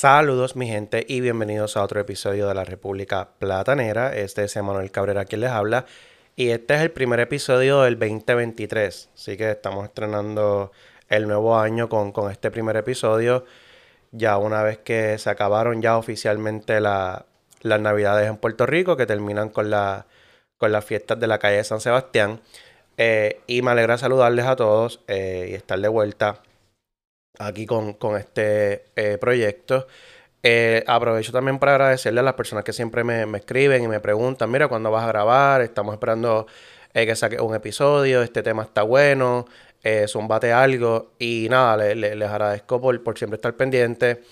Saludos mi gente y bienvenidos a otro episodio de la República Platanera. Este es Emanuel Cabrera quien les habla y este es el primer episodio del 2023. Así que estamos estrenando el nuevo año con, este primer episodio. Ya una vez que se acabaron ya oficialmente las navidades en Puerto Rico que terminan con, la, con las fiestas de la calle de San Sebastián. Eh, y me alegra saludarles a todos eh, y estar de vuelta aquí con, este eh, proyecto. Eh, aprovecho también para agradecerle a las personas que siempre me, escriben y me preguntan, mira, ¿cuándo vas a grabar? Estamos esperando eh, que saque un episodio, este tema está bueno, zumbate algo. Y nada, les agradezco por, por siempre estar pendiente.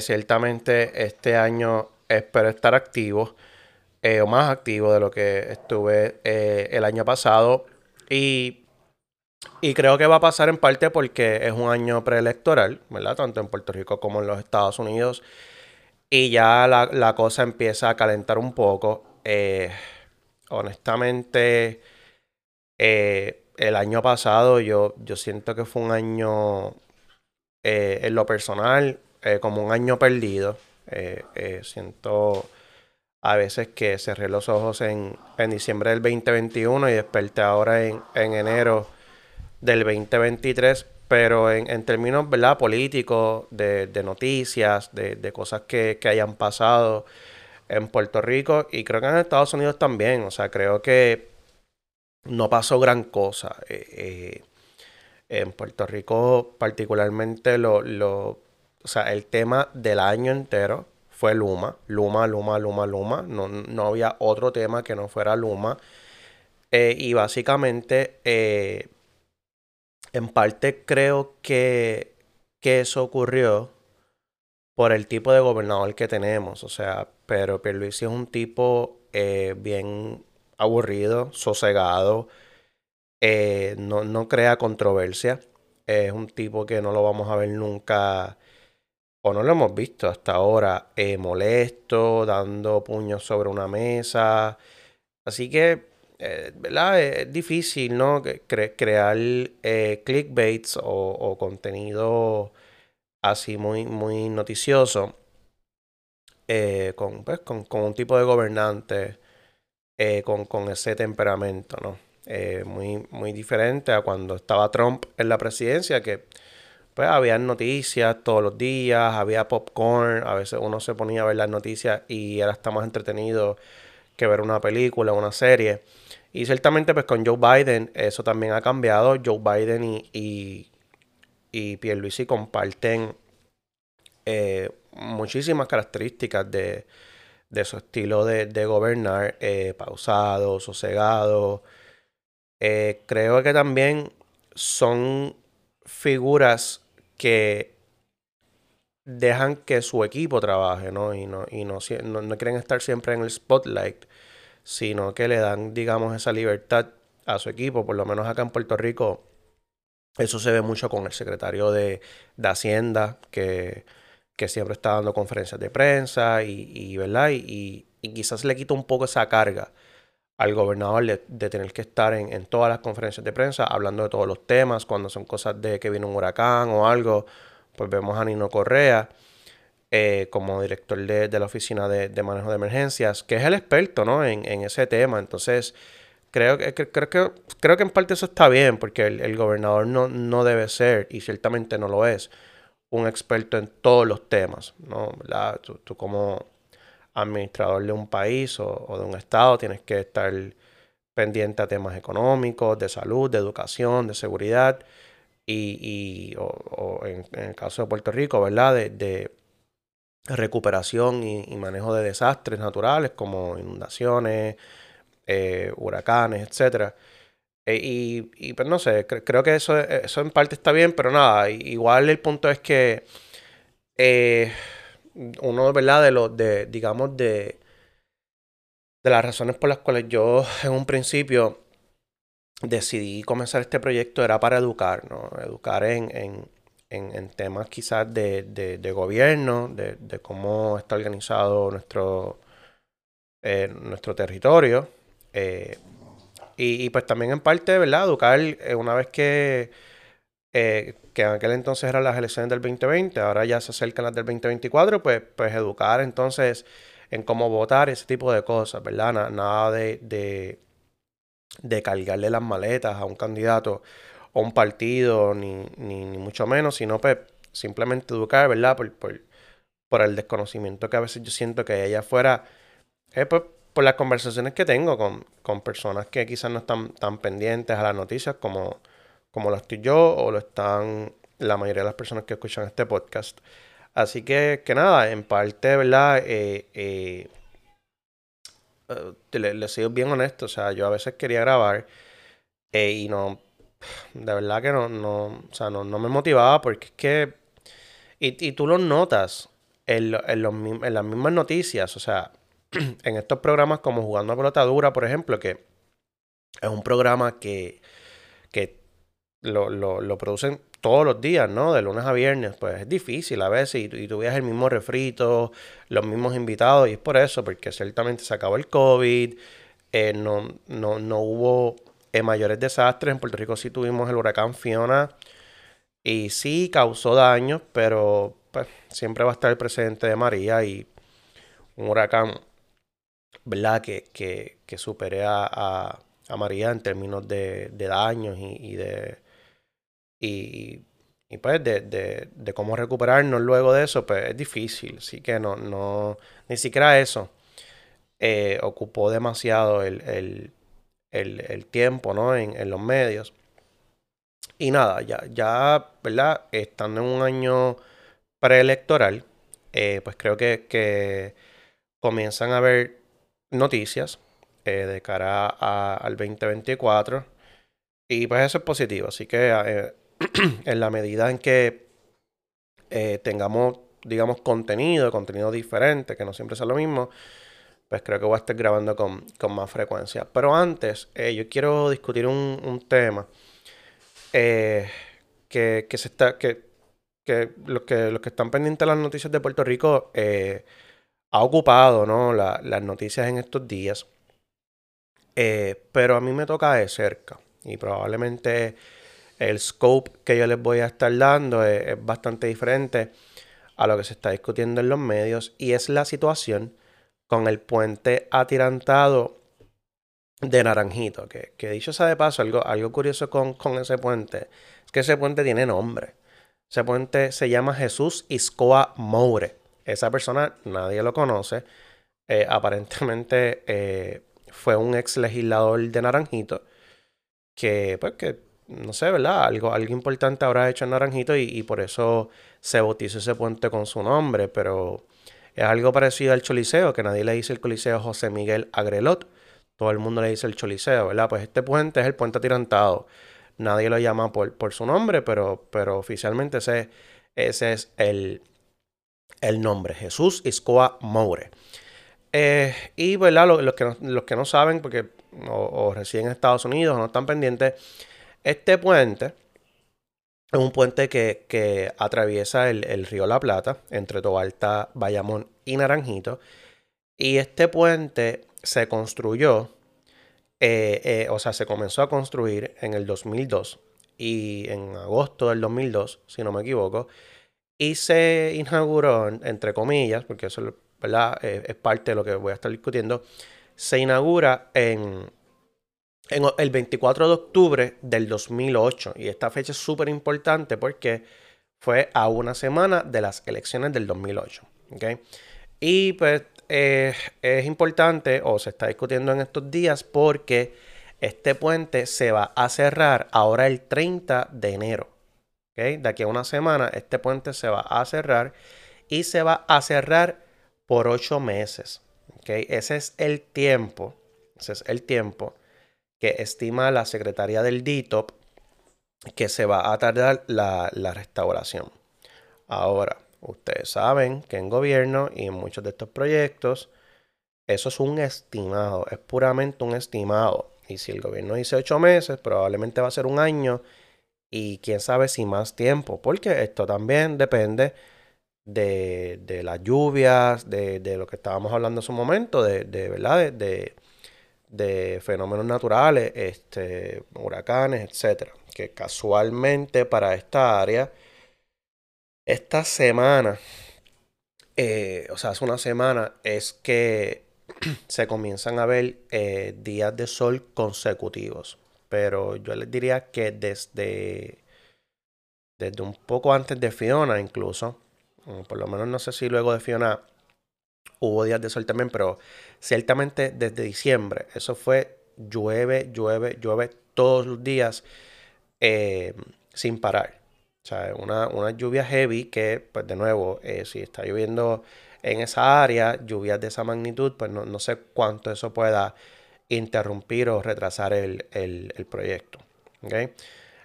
ciertamente este año espero estar activo, o más activo de lo que estuve el año pasado. Y y creo que va a pasar en parte porque es un año preelectoral, ¿verdad? Tanto en Puerto Rico como en los Estados Unidos. Y ya la, cosa empieza a calentar un poco. Eh, honestamente, eh, el año pasado yo, yo siento que fue un año, eh, en lo personal, como un año perdido. siento a veces que cerré los ojos en, en, diciembre del 2021 y desperté ahora en, en enero del 2023, pero en, términos ¿verdad? políticos, de, noticias, de, cosas que, hayan pasado en Puerto Rico y creo que en Estados Unidos también. O sea, creo que no pasó gran cosa. Eh, eh, en Puerto Rico, particularmente, lo, lo, o sea, el tema del año entero fue Luma. Luma, Luma, Luma, Luma. No, no había otro tema que no fuera Luma. Eh, y básicamente en parte creo que, eso ocurrió por el tipo de gobernador que tenemos. O sea, pero Pierluisi es un tipo eh, bien aburrido, sosegado, eh, no, crea controversia. Es un tipo que no lo vamos a ver nunca, o no lo hemos visto hasta ahora, eh, molesto, dando puños sobre una mesa. Así que eh, ¿verdad? Es difícil, ¿no? crear eh, clickbaits o, contenido así muy, muy noticioso eh, pues, con, con, un tipo de gobernante con, ese temperamento, ¿no? muy, muy diferente a cuando estaba Trump en la presidencia, que pues había noticias todos los días, había popcorn, a veces uno se ponía a ver las noticias y era hasta más entretenido que ver una película, una serie. Y ciertamente, pues con Joe Biden, eso también ha cambiado. Joe Biden y, y, y comparten eh, muchísimas características de, su estilo de, gobernar, eh, pausado, sosegado. Eh, creo que también son figuras que dejan que su equipo trabaje, ¿no? Y no, y no, no quieren estar siempre en el spotlight sino que le dan, digamos, esa libertad a su equipo, por lo menos acá en Puerto Rico. Eso se ve mucho con el secretario de, Hacienda, que, siempre está dando conferencias de prensa y, ¿verdad? Y, quizás le quita un poco esa carga al gobernador de, tener que estar en, en, todas las conferencias de prensa hablando de todos los temas, cuando son cosas de que viene un huracán o algo, pues vemos a Nino Correa eh, como director de, la Oficina de, Manejo de Emergencias, que es el experto ¿no? en, ese tema. Entonces, creo que, creo, que, creo que en parte eso está bien, porque el, gobernador no, no debe ser, y ciertamente no lo es, un experto en todos los temas. ¿no? Tú, como administrador de un país o, de un estado tienes que estar pendiente a temas económicos, de salud, de educación, de seguridad y, o, en, el caso de Puerto Rico, ¿verdad? de, recuperación y, manejo de desastres naturales como inundaciones, eh, huracanes, etc. E, y, pues no sé, creo que eso, eso en parte está bien, pero nada, igual el punto es que eh, uno, ¿verdad? De los, de, digamos, de, de las razones por las cuales yo en un principio decidí comenzar este proyecto era para educar, ¿no? Educar en, temas quizás de, gobierno, de, cómo está organizado nuestro, eh, nuestro territorio. Eh, y, pues también en parte, ¿verdad? Educar eh, una vez que, que en aquel entonces eran las elecciones del 2020, ahora ya se acercan las del 2024, pues, pues educar entonces en cómo votar, ese tipo de cosas, ¿verdad? nada de de cargarle las maletas a un candidato o un partido, ni, ni, mucho menos, sino pues simplemente educar, ¿verdad? Por, por, el desconocimiento que a veces yo siento que ella fuera, eh, pues, por las conversaciones que tengo con, con, personas que quizás no están tan pendientes a las noticias como, como lo estoy yo o lo están la mayoría de las personas que escuchan este podcast. Así que, que nada, en parte, ¿verdad? Eh, eh, eh, le, le sigo bien honesto, o sea, yo a veces quería grabar eh, y no, de verdad que no, no, o sea, no, me motivaba porque es que, y, tú lo notas en, en, los, en las mismas noticias, o sea, en estos programas como Jugando a Pelota Dura, por ejemplo, que es un programa que, que lo, lo, lo producen todos los días, ¿no? De lunes a viernes, pues es difícil a veces y, y tú el mismo refrito, los mismos invitados y es por eso, porque ciertamente se acabó el COVID, eh, no, no, hubo eh, mayores desastres, en Puerto Rico sí tuvimos el huracán Fiona y sí causó daños, pero pues siempre va a estar el presidente de María y un huracán, ¿verdad? Que, que, que supere a, María en términos de, daños y de y, y pues de, de, de, cómo recuperarnos luego de eso, pues es difícil. Así que no, no, ni siquiera eso eh, ocupó demasiado el, el, el, tiempo, ¿no? En, los medios. Y nada, ya, ya, ¿verdad? Estando en un año preelectoral, eh, pues creo que, comienzan a haber noticias eh, de cara al 2024. Y pues eso es positivo. Así que en la medida en que eh, tengamos, digamos, contenido, contenido diferente, que no siempre sea lo mismo, pues creo que voy a estar grabando con, más frecuencia. Pero antes, eh, yo quiero discutir un, tema eh, que, se está, que, que, los que los que están pendientes de las noticias de Puerto Rico ha ocupado ¿no? las noticias en estos días. pero a mí me toca de cerca y probablemente el scope que yo les voy a estar dando es, bastante diferente a lo que se está discutiendo en los medios y es la situación con el puente atirantado de Naranjito. Que, dicho sea de paso, algo, algo curioso con, ese puente es que ese puente tiene nombre. Ese puente se llama Jesús Iscoa Moure. Esa persona nadie lo conoce. Eh, aparentemente eh, fue un ex legislador de Naranjito que, pues, que no sé, ¿verdad? Algo, algo importante habrá hecho en Naranjito y, por eso se bautizó ese puente con su nombre, pero es algo parecido al Choliseo, que nadie le dice el Coliseo José Miguel Agrelot, todo el mundo le dice el Choliseo, ¿verdad? Pues este puente es el puente atirantado, nadie lo llama por, por su nombre, pero, pero oficialmente ese, ese es el, el nombre, Jesús Iscoa Moure. Eh, y, ¿verdad? Los, que no, los que no saben, porque o, o residen en Estados Unidos o no están pendientes, este puente es un puente que, atraviesa el, río La Plata entre Tobalta, Bayamón y Naranjito. Y este puente se construyó, eh, eh, o sea, se comenzó a construir en el 2002 y en agosto del 2002, si no me equivoco, y se inauguró, entre comillas, porque eso. Eh, es parte de lo que voy a estar discutiendo, se inaugura en el 24 de octubre del 2008. Y esta fecha es súper importante porque fue a una semana de las elecciones del 2008. Y pues eh, es importante o se está discutiendo en estos días porque este puente se va a cerrar ahora el 30 de enero. De aquí a una semana este puente se va a cerrar y se va a cerrar por ocho meses. Ese es el tiempo. Ese es el tiempo que estima la Secretaría del DITOP que se va a tardar la, restauración. Ahora, ustedes saben que en gobierno y en muchos de estos proyectos, eso es un estimado, es puramente un estimado. Y si el gobierno dice ocho meses, probablemente va a ser un año y quién sabe si más tiempo, porque esto también depende de, de las lluvias, de, de, lo que estábamos hablando en su momento, de, de ¿verdad? De, de, fenómenos naturales, este, huracanes, etcétera. Que casualmente para esta área, esta semana, eh, o sea, hace una semana, es que se comienzan a ver eh, días de sol consecutivos. Pero yo les diría que desde, desde un poco antes de Fiona incluso, por lo menos no sé si luego de Fiona hubo días de sol también, pero ciertamente desde diciembre, eso fue llueve, llueve, llueve todos los días eh, sin parar. O sea, una, una, lluvia heavy que, pues de nuevo, eh, si está lloviendo en esa área, lluvias de esa magnitud, pues no, no sé cuánto eso pueda interrumpir o retrasar el, el, proyecto.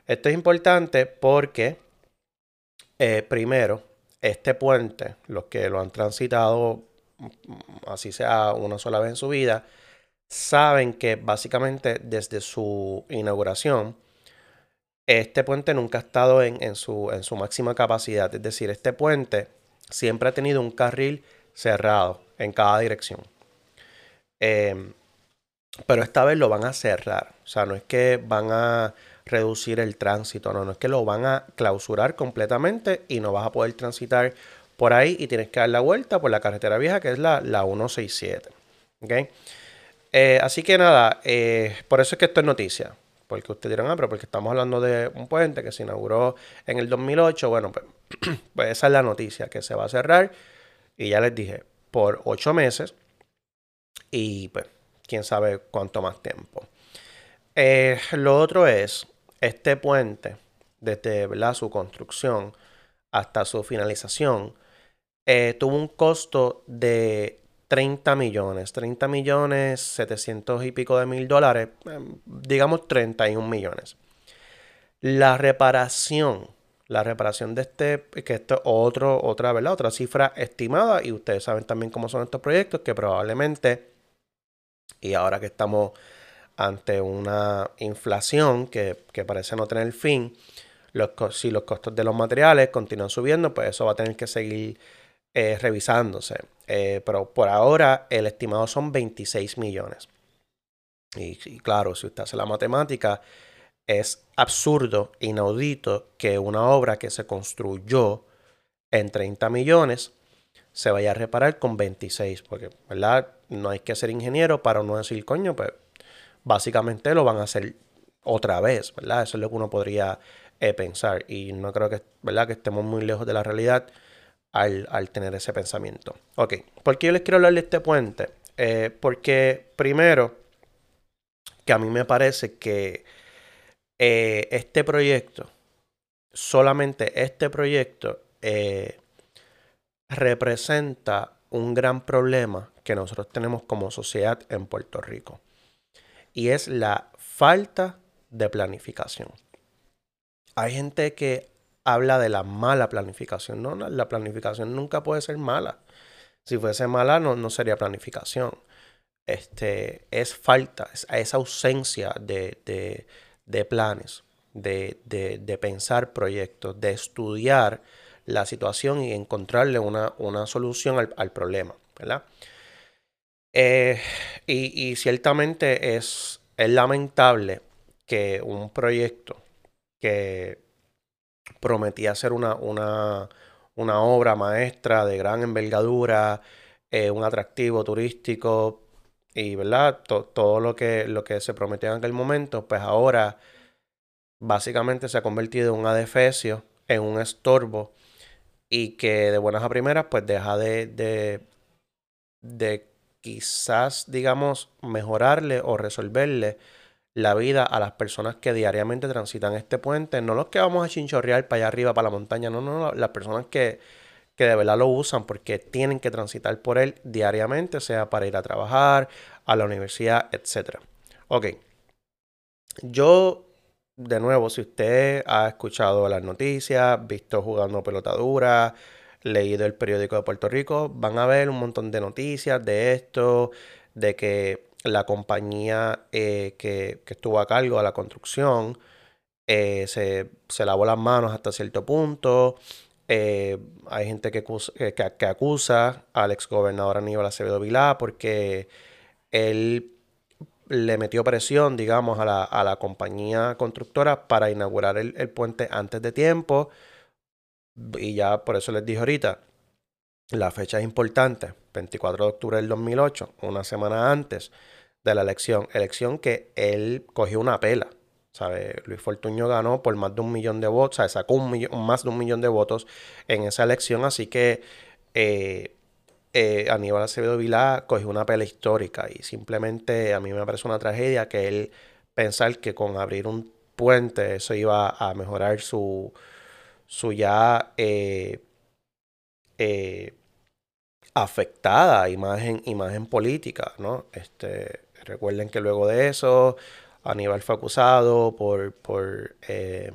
Esto es importante porque, eh, primero, este puente, los que lo han transitado, así sea una sola vez en su vida, saben que básicamente desde su inauguración, este puente nunca ha estado en, su, en su máxima capacidad. Es decir, este puente siempre ha tenido un carril cerrado en cada dirección. Em, pero esta vez lo van a cerrar. O sea, no es que van a reducir el tránsito, no, no es que lo van a clausurar completamente y no vas a poder transitar por ahí y tienes que dar la vuelta por la carretera vieja que es la, la 167. ¿okay? Eh, así que nada, eh, por eso es que esto es noticia. Porque ustedes dirán, ah, pero porque estamos hablando de un puente que se inauguró en el 2008. Bueno, pues, pues esa es la noticia, que se va a cerrar. Y ya les dije, por ocho meses. Y pues quién sabe cuánto más tiempo. Eh, lo otro es, este puente, desde su construcción hasta su finalización, eh, tuvo un costo de 30 millones, 30 millones 700 y pico de mil dólares, em, digamos 31 millones. La reparación, la reparación de este, que esto es otro, otra, ¿verdad? otra cifra estimada, y ustedes saben también cómo son estos proyectos, que probablemente y ahora que estamos ante una inflación que, parece no tener fin, si los costos de los materiales continúan subiendo, pues eso va a tener que seguir eh, revisándose. Eh, pero por ahora el estimado son 26 millones. Y, claro, si usted hace la matemática, es absurdo, inaudito que una obra que se construyó en 30 millones se vaya a reparar con 26, porque, ¿verdad? No hay que ser ingeniero para no decir, coño, pues básicamente lo van a hacer otra vez, ¿verdad? Eso es lo que uno podría eh, pensar y no creo que, ¿verdad? que estemos muy lejos de la realidad al, tener ese pensamiento. Ok, ¿por qué yo les quiero hablar de este puente? Eh, porque primero, que a mí me parece que eh, este proyecto, solamente este proyecto, representa un gran problema que nosotros tenemos como sociedad en Puerto Rico. Y es la falta de planificación. Hay gente que habla de la mala planificación. No, la planificación nunca puede ser mala. Si fuese mala, no, no sería planificación. Este, es falta, es, esa ausencia de, planes, de, de, pensar proyectos, de estudiar la situación y encontrarle una, una solución al, problema, ¿verdad? Eh, y, ciertamente es, es lamentable que un proyecto que prometía ser una, una, una obra maestra de gran envergadura, eh, un atractivo turístico y ¿verdad? todo lo que, lo que se prometió en aquel momento, pues ahora básicamente se ha convertido en un adefesio, en un estorbo y que de buenas a primeras pues deja de, de, de quizás, digamos, mejorarle o resolverle la vida a las personas que diariamente transitan este puente, no los que vamos a chinchorrear para allá arriba, para la montaña, no, no, las personas que, que de verdad lo usan porque tienen que transitar por él diariamente, sea para ir a trabajar, a la universidad, etc. Ok, yo de nuevo, si usted ha escuchado las noticias, visto jugando pelotadura, leído el periódico de Puerto Rico, van a ver un montón de noticias de esto, de que la compañía eh, que, estuvo a cargo de la construcción eh, se, lavó las manos hasta cierto punto. hay gente que, que, acusa al exgobernador Aníbal Acevedo Vilá porque él le metió presión, digamos, a la, compañía constructora para inaugurar el, el, puente antes de tiempo. Y ya por eso les dije ahorita, la fecha es importante, 24 de octubre del 2008, una semana antes de la elección. Elección que él cogió una pela. ¿sabe? Luis Fortuño ganó por más de un millón de votos, sea, sacó un más de un millón de votos en esa elección, así que eh, eh, Aníbal Acevedo Vilá cogió una pela histórica y simplemente a mí me parece una tragedia que él pensar que con abrir un puente eso iba a mejorar su, su ya eh, afectada imagen, imagen política, ¿no? Este, recuerden que luego de eso, Aníbal fue acusado por, por eh,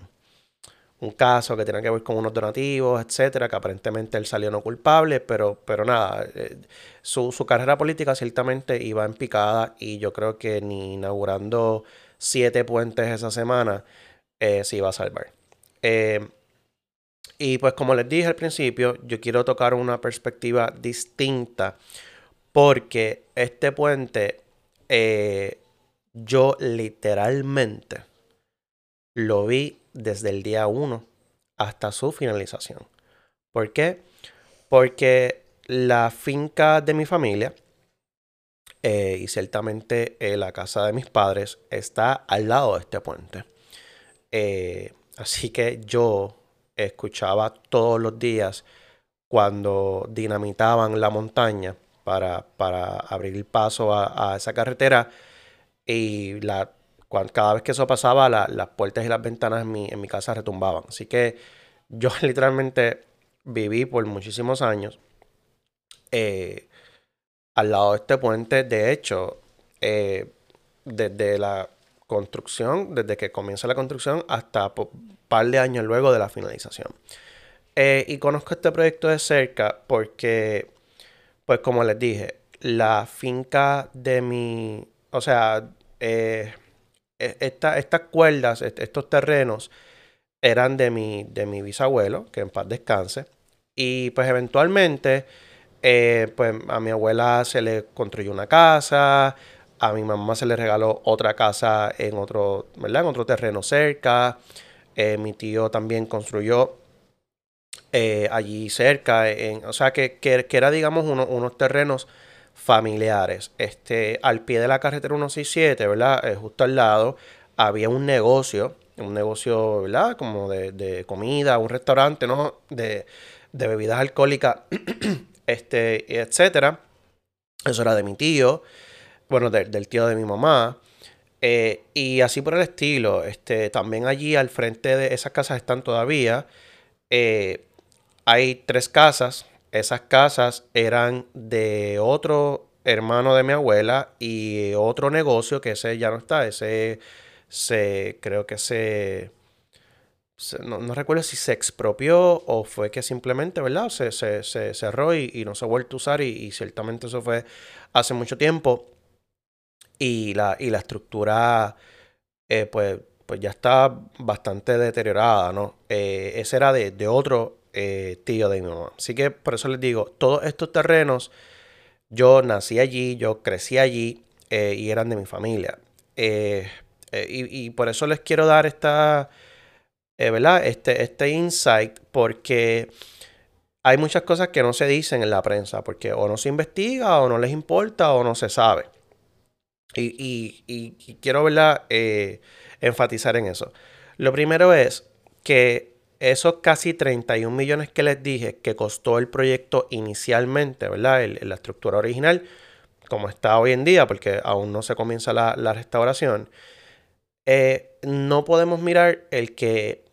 un caso que tenía que ver con unos donativos, etcétera, que aparentemente él salió no culpable, pero, pero nada, eh, su, carrera política ciertamente iba en picada y yo creo que ni inaugurando siete puentes esa semana eh, se iba a salvar. Y pues como les dije al principio, yo quiero tocar una perspectiva distinta porque este puente eh, yo literalmente lo vi desde el día 1 hasta su finalización. ¿Por qué? Porque la finca de mi familia eh, y ciertamente eh, la casa de mis padres está al lado de este puente. así que yo escuchaba todos los días cuando dinamitaban la montaña para, para abrir paso a, esa carretera y la, cada vez que eso pasaba las puertas y las ventanas en mi, en mi casa retumbaban. Así que yo literalmente viví por muchísimos años eh, al lado de este puente. De hecho, eh, desde la construcción, desde que comienza la construcción hasta un par de años luego de la finalización. Eh, y conozco este proyecto de cerca porque, pues como les dije, la finca de mi, o sea, eh, e, estas cuerdas, estos terrenos eran de mi, de mi bisabuelo, que en paz descanse. Y pues eventualmente, eh, pues a mi abuela se le construyó una casa, a mi mamá se le regaló otra casa en otro, ¿verdad? En otro terreno cerca. Eh, mi tío también construyó eh, allí cerca. En, o sea, que, que, era, digamos, unos terrenos familiares. Este, al pie de la carretera 167, ¿verdad? Eh, justo al lado, había un negocio, un negocio, ¿verdad? Como de, de comida, un restaurante, ¿no? De, de bebidas alcohólicas, este, etcétera. Eso era de mi tío bueno, del tío de mi mamá. Eh, y así por el estilo. Este, también allí al frente de esas casas están todavía. Eh, hay tres casas. Esas casas eran de otro hermano de mi abuela y otro negocio que ese ya no está. Ese se creo que se, no, recuerdo si se expropió o fue que simplemente, ¿verdad? Se, se, cerró y, no se ha vuelto a usar y ciertamente eso fue hace mucho tiempo y la, y la estructura eh, pues, pues ya está bastante deteriorada, ¿no? Eh, ese era de, otro eh, tío de mi mamá. Así que por eso les digo, todos estos terrenos, yo nací allí, yo crecí allí y eran de mi familia. Y, por eso les quiero dar esta, ¿verdad? Este, este insight porque hay muchas cosas que no se dicen en la prensa porque o no se investiga o no les importa o no se sabe. Y, quiero ¿verdad? Eh, enfatizar en eso. Lo primero es que esos casi 31 millones que les dije que costó el proyecto inicialmente, ¿verdad? la estructura original, como está hoy en día, porque aún no se comienza la, restauración, eh, no podemos mirar el que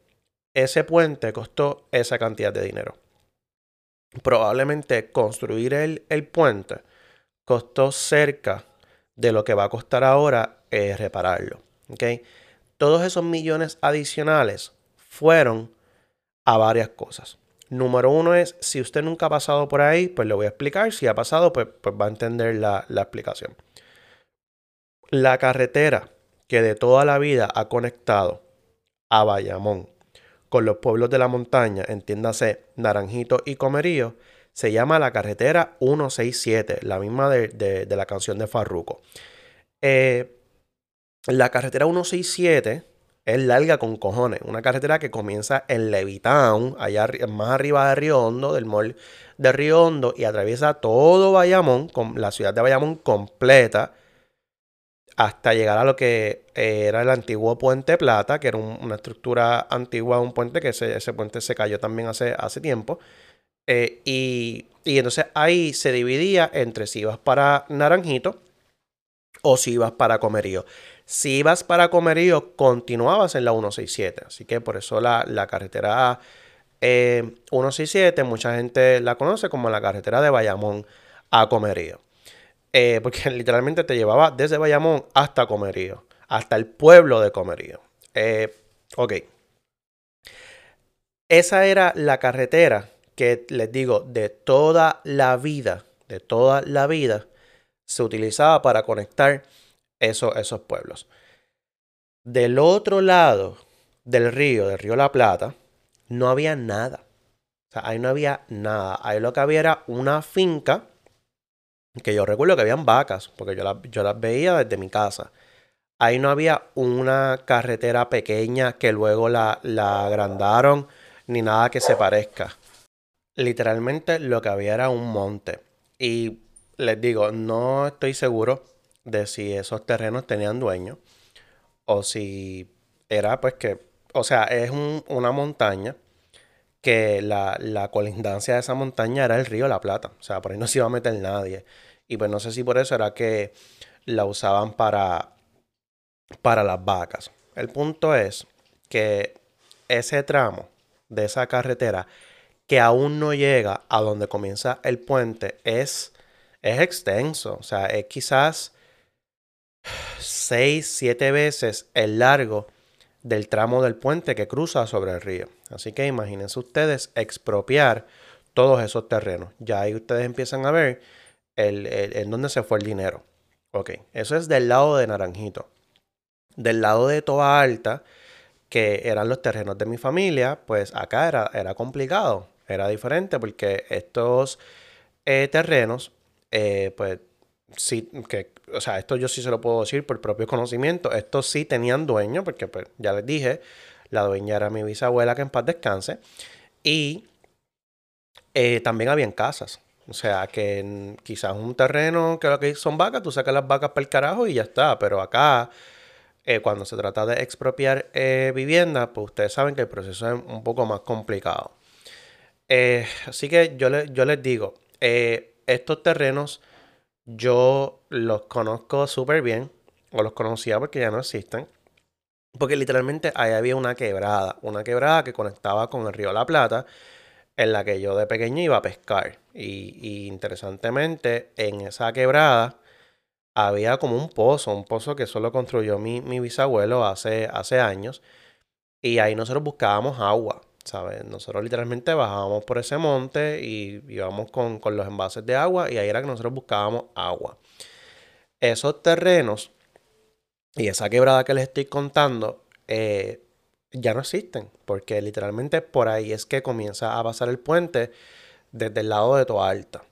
ese puente costó esa cantidad de dinero. Probablemente construir el, el puente costó cerca de lo que va a costar ahora es repararlo. Todos esos millones adicionales fueron a varias cosas. Número uno es, si usted nunca ha pasado por ahí, pues le voy a explicar. Si ha pasado, pues, pues va a entender la, explicación. La carretera que de toda la vida ha conectado a Bayamón con los pueblos de la montaña, entiéndase Naranjito y Comerío, se llama la carretera 167, la misma de, la canción de Farruko. Eh, la carretera 167 es larga con cojones. Una carretera que comienza en Levitown, allá más arriba de Río Hondo, del mall de Río Hondo, y atraviesa todo Bayamón, con la ciudad de Bayamón completa, hasta llegar a lo que era el antiguo Puente Plata, que era una estructura antigua de un puente, que ese, puente se cayó también hace, hace tiempo. Eh, y, y entonces ahí se dividía entre si ibas para Naranjito o si ibas para Comerío. Si ibas para Comerío, continuabas en la 167. Así que por eso la, carretera 167, eh, mucha gente la conoce como la carretera de Bayamón a Comerío. Eh, porque literalmente te llevaba desde Bayamón hasta Comerío, hasta el pueblo de Comerío. Ok. Esa era la carretera que les digo, de toda la vida, de toda la vida, se utilizaba para conectar esos pueblos. Del otro lado del río, del río La Plata, no había nada. Ahí no había nada. Ahí lo que había era una finca, que yo recuerdo que habían vacas, porque yo, yo las veía desde mi casa. Ahí no había una carretera pequeña que luego la, la agrandaron, ni nada que se parezca. Literalmente lo que había era un monte. Y les digo, no estoy seguro de si esos terrenos tenían dueño o si era pues que, o sea, es una montaña que la, la, colindancia de esa montaña era el río La Plata, o sea, por ahí no se iba a meter nadie. Y pues no sé si por eso era que la usaban para, para las vacas. El punto es que ese tramo de esa carretera que aún no llega a donde comienza el puente es, es extenso, o sea, es quizás 6, 7 veces el largo del tramo del puente que cruza sobre el río. Así que imagínense ustedes expropiar todos esos terrenos. Ya ahí ustedes empiezan a ver el, en dónde se fue el dinero. Ok, eso es del lado de Naranjito. Del lado de Toa Alta, que eran los terrenos de mi familia, pues acá era, era complicado, era diferente porque estos eh, terrenos, eh, pues sí, que, o sea, esto yo sí se lo puedo decir por propio conocimiento. Estos sí tenían dueño, porque pues, ya les dije, la dueña era mi bisabuela, que en paz descanse. Y eh, también habían casas. O sea, que quizás un terreno que lo que son vacas, tú sacas las vacas para el carajo y ya está. Pero acá, eh, cuando se trata de expropiar eh, viviendas, pues ustedes saben que el proceso es un poco más complicado. Así que yo, yo les digo, estos terrenos yo los conozco súper bien, o los conocía porque ya no existen. Porque literalmente ahí había una quebrada, una quebrada que conectaba con el río La Plata, en la que yo de pequeño iba a pescar. Y, interesantemente, en esa quebrada había como un pozo, un pozo que solo construyó mi, mi bisabuelo hace, hace años. Y ahí nosotros buscábamos agua. ¿Sabes? Nosotros literalmente bajábamos por ese monte y íbamos con, los envases de agua y ahí era que nosotros buscábamos agua. Esos terrenos y esa quebrada que les estoy contando eh, ya no existen porque literalmente por ahí es que comienza a pasar el puente desde el lado de Toa Alta.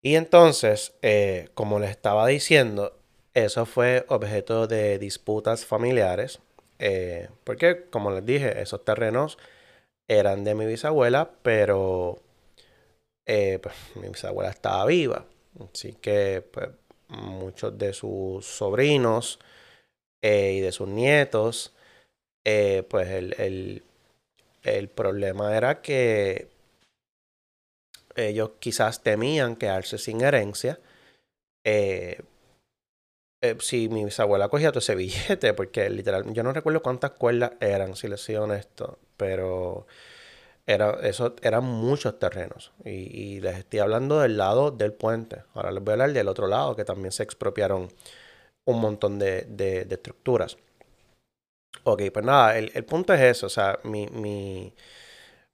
Y entonces, eh, como les estaba diciendo, eso fue objeto de disputas familiares eh, porque, como les dije, esos terrenos eran de mi bisabuela, pero eh, pues, mi bisabuela estaba viva. Así que pues, muchos de sus sobrinos eh, y de sus nietos, pues el, el, problema era que ellos quizás temían quedarse sin herencia. Si mi bisabuela cogía todo ese billete, porque literal, yo no recuerdo cuántas cuerdas eran, si les soy honesto, pero era, eso eran muchos terrenos. Y, les estoy hablando del lado del puente. Ahora les voy a hablar del otro lado, que también se expropiaron un montón de, de, estructuras. Ok, pues nada, el, punto es eso, o sea, mi, mi,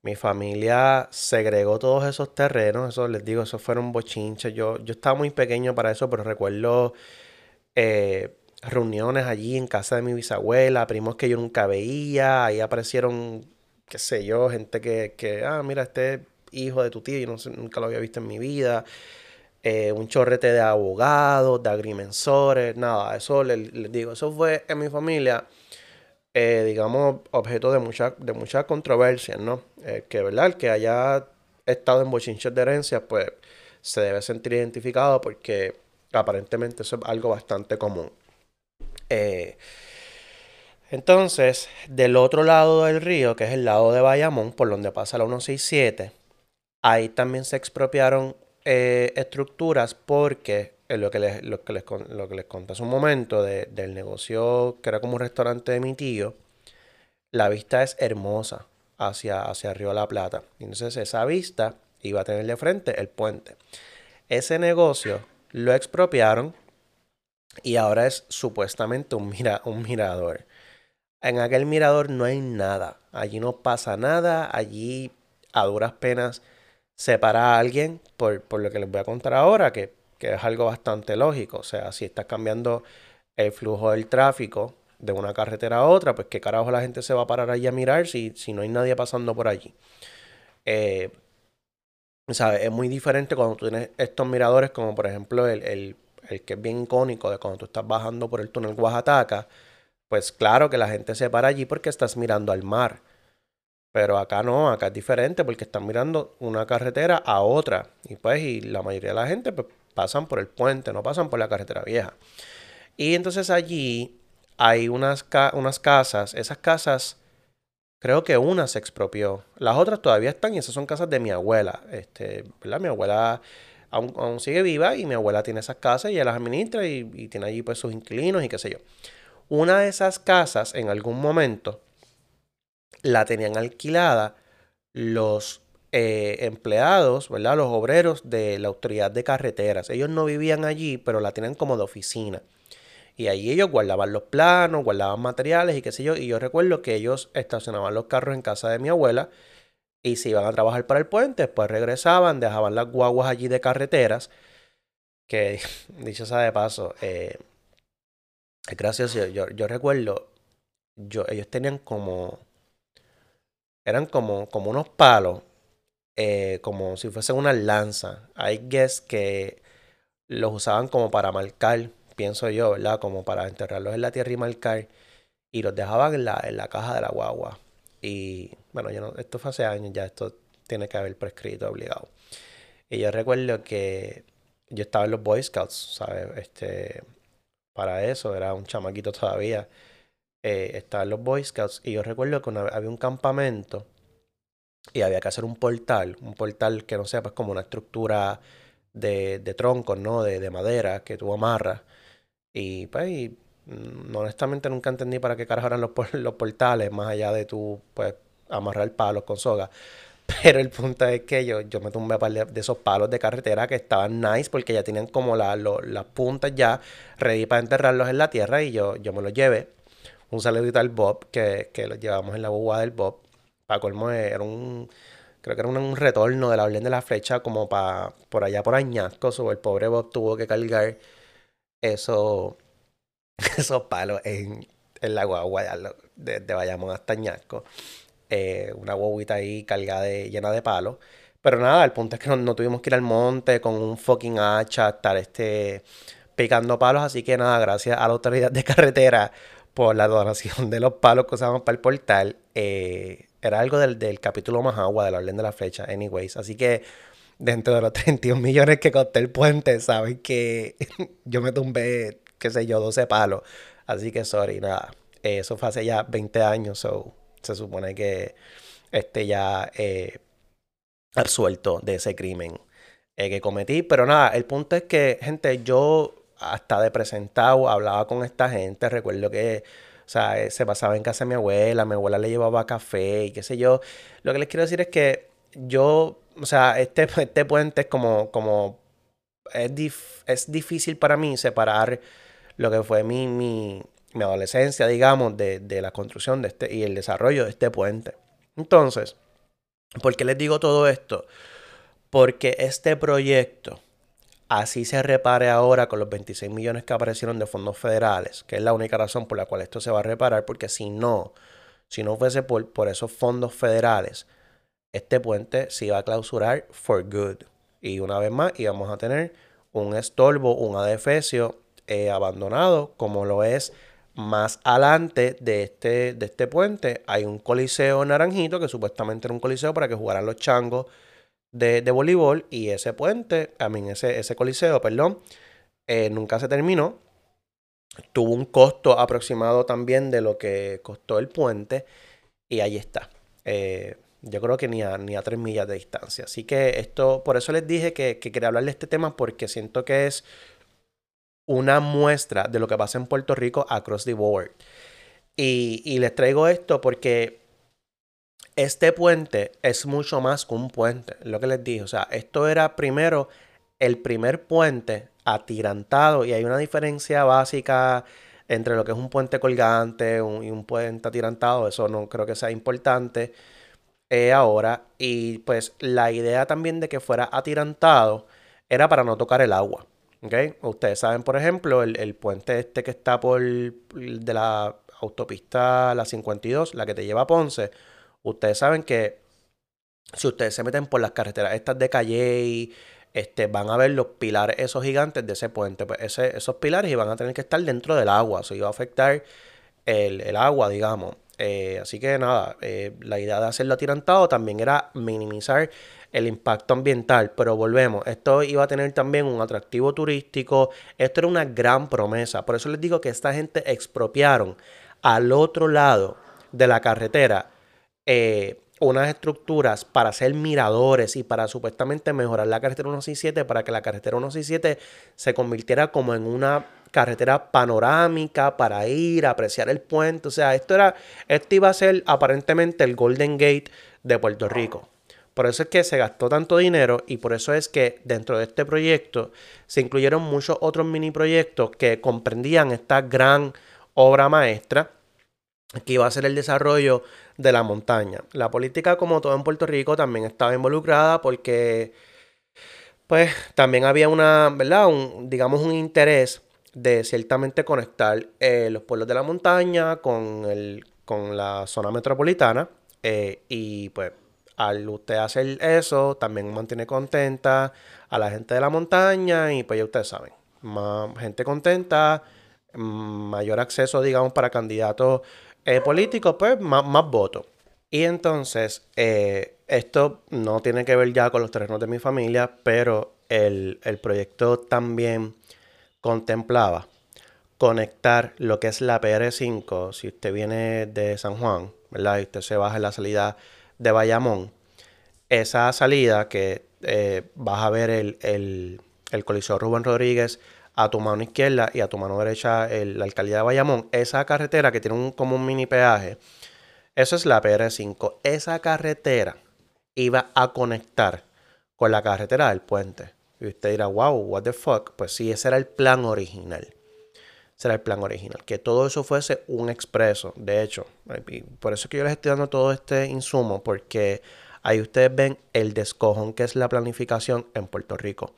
mi familia segregó todos esos terrenos, eso les digo, eso fueron bochinches. Yo, yo estaba muy pequeño para eso, pero recuerdo eh, reuniones allí en casa de mi bisabuela, primos que yo nunca veía, ahí aparecieron, qué sé yo, gente que, que ah, mira, este hijo de tu tío, yo no nunca lo había visto en mi vida. Eh, un chorrete de abogados, de agrimensores, nada, eso les, digo, eso fue en mi familia, eh, digamos, objeto de mucha, de mucha controversia, ¿no? Eh, que, ¿verdad? El que haya estado en bochinches de herencia, pues se debe sentir identificado porque aparentemente eso es algo bastante común. entonces, del otro lado del río, que es el lado de Bayamón, por donde pasa la 167, ahí también se expropiaron eh, estructuras porque lo, que les, lo, que les, lo que les conté hace un momento del negocio que era como un restaurante de mi tío, la vista es hermosa hacia, hacia Río la Plata. Entonces esa vista iba a tener de frente el puente. Ese negocio lo expropiaron y ahora es supuestamente un, mira, un mirador. En aquel mirador no hay nada. Allí no pasa nada. Allí a duras penas separa a alguien por, lo que les voy a contar ahora, que, es algo bastante lógico. O sea, si estás cambiando el flujo del tráfico de una carretera a otra, pues qué carajo la gente se va a parar allí a mirar si, si no hay nadie pasando por allí. Eh, ¿sabes? Es muy diferente cuando tú tienes estos miradores, como por ejemplo el, el, el, que es bien icónico de cuando tú estás bajando por el túnel Oaxaca. Pues claro que la gente se para allí porque estás mirando al mar. Pero acá no, acá es diferente porque están mirando una carretera a otra. Y pues, y la mayoría de la gente pues, pasan por el puente, no pasan por la carretera vieja. Y entonces allí hay unas, unas casas, esas casas, creo que una se expropió. Las otras todavía están y esas son casas de mi abuela. Este, ¿verdad? Mi abuela aún, sigue viva y mi abuela tiene esas casas y ella las administra y, tiene allí pues sus inquilinos y qué sé yo. Una de esas casas en algún momento la tenían alquilada los eh, empleados, ¿verdad? Los obreros de la autoridad de carreteras. Ellos no vivían allí, pero la tenían como de oficina. Y allí ellos guardaban los planos, guardaban materiales y qué sé yo. Y yo recuerdo que ellos estacionaban los carros en casa de mi abuela y se iban a trabajar para el puente, después regresaban, dejaban las guaguas allí de carreteras. Que, dicho sea de paso, eh, es gracioso. Yo, yo recuerdo, yo, ellos tenían como eran como, como unos palos, eh, como si fuesen una lanza. Hay guests que los usaban como para marcar, pienso yo, ¿verdad? Como para enterrarlos en la tierra y marcar. Y los dejaban en la, en la caja de la guagua. Y bueno, yo no, esto fue hace años ya, esto tiene que haber prescrito obligado. Y yo recuerdo que yo estaba en los Boy Scouts, ¿sabes? Este, para eso, era un chamaquito todavía eh, estaban los Boy Scouts y yo recuerdo que había un campamento y había que hacer un portal, un portal que no sea pues como una estructura de, de troncos, ¿no? De, de, madera que tú amarras. Y pues y, mm, honestamente nunca entendí para qué carajo eran los, los portales, más allá de tú pues amarrar palos con soga. Pero el punto es que yo, yo me tumbé par de, esos palos de carretera que estaban nice porque ya tenían como la, las puntas ya ready para enterrarlos en la tierra y yo, yo me los llevé un saludito al Bob, que, que lo llevamos en la boba del Bob. Para colmo, era un. Creo que era un, retorno de la orden de la flecha, como para por allá por Añasco. So, el pobre Bob tuvo que cargar eso, esos palos en, en la guagua de, Bayamón hasta Añasco. Eh, una guaguita ahí cargada de, llena de palos. Pero nada, el punto es que no, no, tuvimos que ir al monte con un fucking hacha, estar este, picando palos. Así que nada, gracias a la autoridad de carretera por la donación de los palos que usábamos para el portal. Eh, era algo del, del, capítulo más agua de la orden de la flecha, anyways. Así que dentro de los 31 millones que costó el puente, saben que yo me tumbé, qué sé yo, 12 palos. Así que, sorry, nada. eso fue hace ya 20 años, so se supone que esté ya eh, absuelto de ese crimen eh, que cometí. Pero nada, el punto es que, gente, yo hasta de presentado, hablaba con esta gente, recuerdo que, o sea, eh, se pasaba en casa de mi abuela, mi abuela le llevaba café y qué sé yo. Lo que les quiero decir es que yo, o sea, este, este puente es como, como, es, es difícil para mí separar lo que fue mi, mi, mi adolescencia, digamos, de, de, la construcción de este y el desarrollo de este puente. Entonces, ¿por qué les digo todo esto? Porque este proyecto así se repare ahora con los 26 millones que aparecieron de fondos federales, que es la única razón por la cual esto se va a reparar, porque si no, si no fuese por, por esos fondos federales, este puente se iba a clausurar for good. Y una vez más íbamos a tener un estorbo, un adefesio eh, abandonado, como lo es más adelante de este, de este puente. Hay un coliseo naranjito, que supuestamente era un coliseo para que jugaran los changos de, voleibol. Y ese puente, a mí, ese, ese coliseo, perdón, eh, nunca se terminó. Tuvo un costo aproximado también de lo que costó el puente. Y ahí está. Eh, yo creo que ni a, ni a tres millas de distancia. Así que esto, por eso les dije que, quería hablar de este tema porque siento que es una muestra de lo que pasa en Puerto Rico across the board. Y, y les traigo esto porque este puente es mucho más que un puente, lo que les dije. O sea, esto era primero el primer puente atirantado y hay una diferencia básica entre lo que es un puente colgante y un puente atirantado. Eso no creo que sea importante. Eh, ahora. Y pues la idea también de que fuera atirantado era para no tocar el agua. ¿okay? Ustedes saben, por ejemplo, el, puente este que está por de la autopista la 52, la que te lleva a Ponce. Ustedes saben que si ustedes se meten por las carreteras estas de Calle, este, van a ver los pilares, esos gigantes de ese puente. Pues esos pilares iban a tener que estar dentro del agua. Eso iba a afectar el, el agua, digamos. Eh, así que nada, eh, la idea de hacerlo atirantado también era minimizar el impacto ambiental, pero volvemos, esto iba a tener también un atractivo turístico, esto era una gran promesa, por eso les digo que esta gente expropiaron al otro lado de la carretera eh, unas estructuras para hacer miradores y para supuestamente mejorar la carretera 167 para que la carretera 167 se convirtiera como en una carretera panorámica para ir a apreciar el puente. O sea, esto era, esto iba a ser aparentemente el Golden Gate de Puerto Rico. Por eso es que se gastó tanto dinero y por eso es que dentro de este proyecto se incluyeron muchos otros mini proyectos que comprendían esta gran obra maestra que iba a ser el desarrollo de la montaña. La política, como todo en Puerto Rico, también estaba involucrada porque, pues, también había una, ¿verdad? Un, digamos, un interés de ciertamente conectar eh, los pueblos de la montaña con, el, con la zona metropolitana. Eh, y pues al usted hacer eso, también mantiene contenta a la gente de la montaña y pues ya ustedes saben, más gente contenta, mayor acceso, digamos, para candidatos eh, políticos, pues más, más votos. Y entonces, esto no tiene que ver ya con los terrenos de mi familia, pero el, el proyecto también contemplaba conectar lo que es la PR5, si usted viene de San Juan, ¿verdad? Y usted se baja en la salida de Bayamón, esa salida que eh, vas a ver el, el, Coliseo Rubén Rodríguez a tu mano izquierda y a tu mano derecha la alcaldía de Bayamón, esa carretera que tiene como un mini peaje, eso es la PR5. Esa carretera iba a conectar con la carretera del puente. Y usted dirá, wow, what the fuck. Pues sí, ese era el plan original. Ese era el plan original. Que todo eso fuese un expreso. De hecho, por eso es que yo les estoy dando todo este insumo, porque ahí ustedes ven el descojón que es la planificación en Puerto Rico.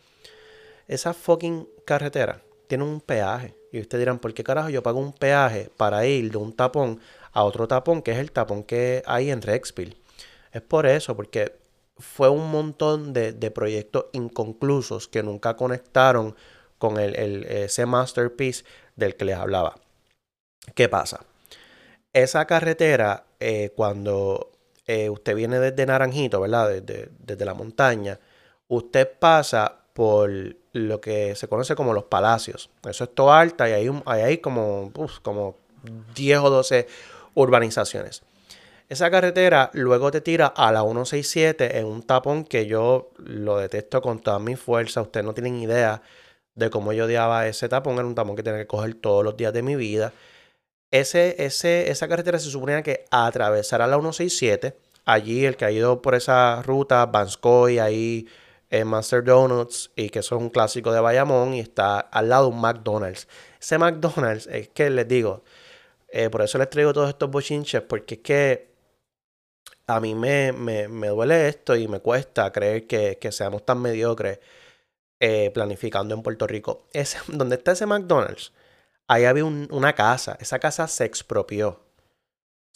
Esa fucking carretera tiene un peaje. Y ustedes dirán, ¿por qué carajo yo pago un peaje para ir de un tapón a otro tapón, que es el tapón que hay en Rexville? Es por eso, porque fue un montón de, proyectos inconclusos que nunca conectaron con el, ese masterpiece del que les hablaba. ¿Qué pasa? Esa carretera, eh, cuando eh, usted viene desde Naranjito, ¿verdad? Desde, desde, la montaña, usted pasa por lo que se conoce como los palacios. Eso es todo alta y hay, hay como, como 10 o 12 urbanizaciones. Esa carretera luego te tira a la 167 en un tapón que yo lo detesto con toda mi fuerza. Ustedes no tienen idea de cómo yo odiaba ese tapón. Era un tapón que tenía que coger todos los días de mi vida. Ese, ese, esa carretera se suponía que atravesara la 167. Allí el que ha ido por esa ruta, Banscoy, ahí en Master Donuts, y que eso es un clásico de Bayamón, y está al lado un McDonald's. Ese McDonald's es que les digo, eh, por eso les traigo todos estos bochinches, porque es que a mí me, me, duele esto y me cuesta creer que, seamos tan mediocres eh, planificando en Puerto Rico. Es, donde está ese McDonald's, ahí había una casa. Esa casa se expropió.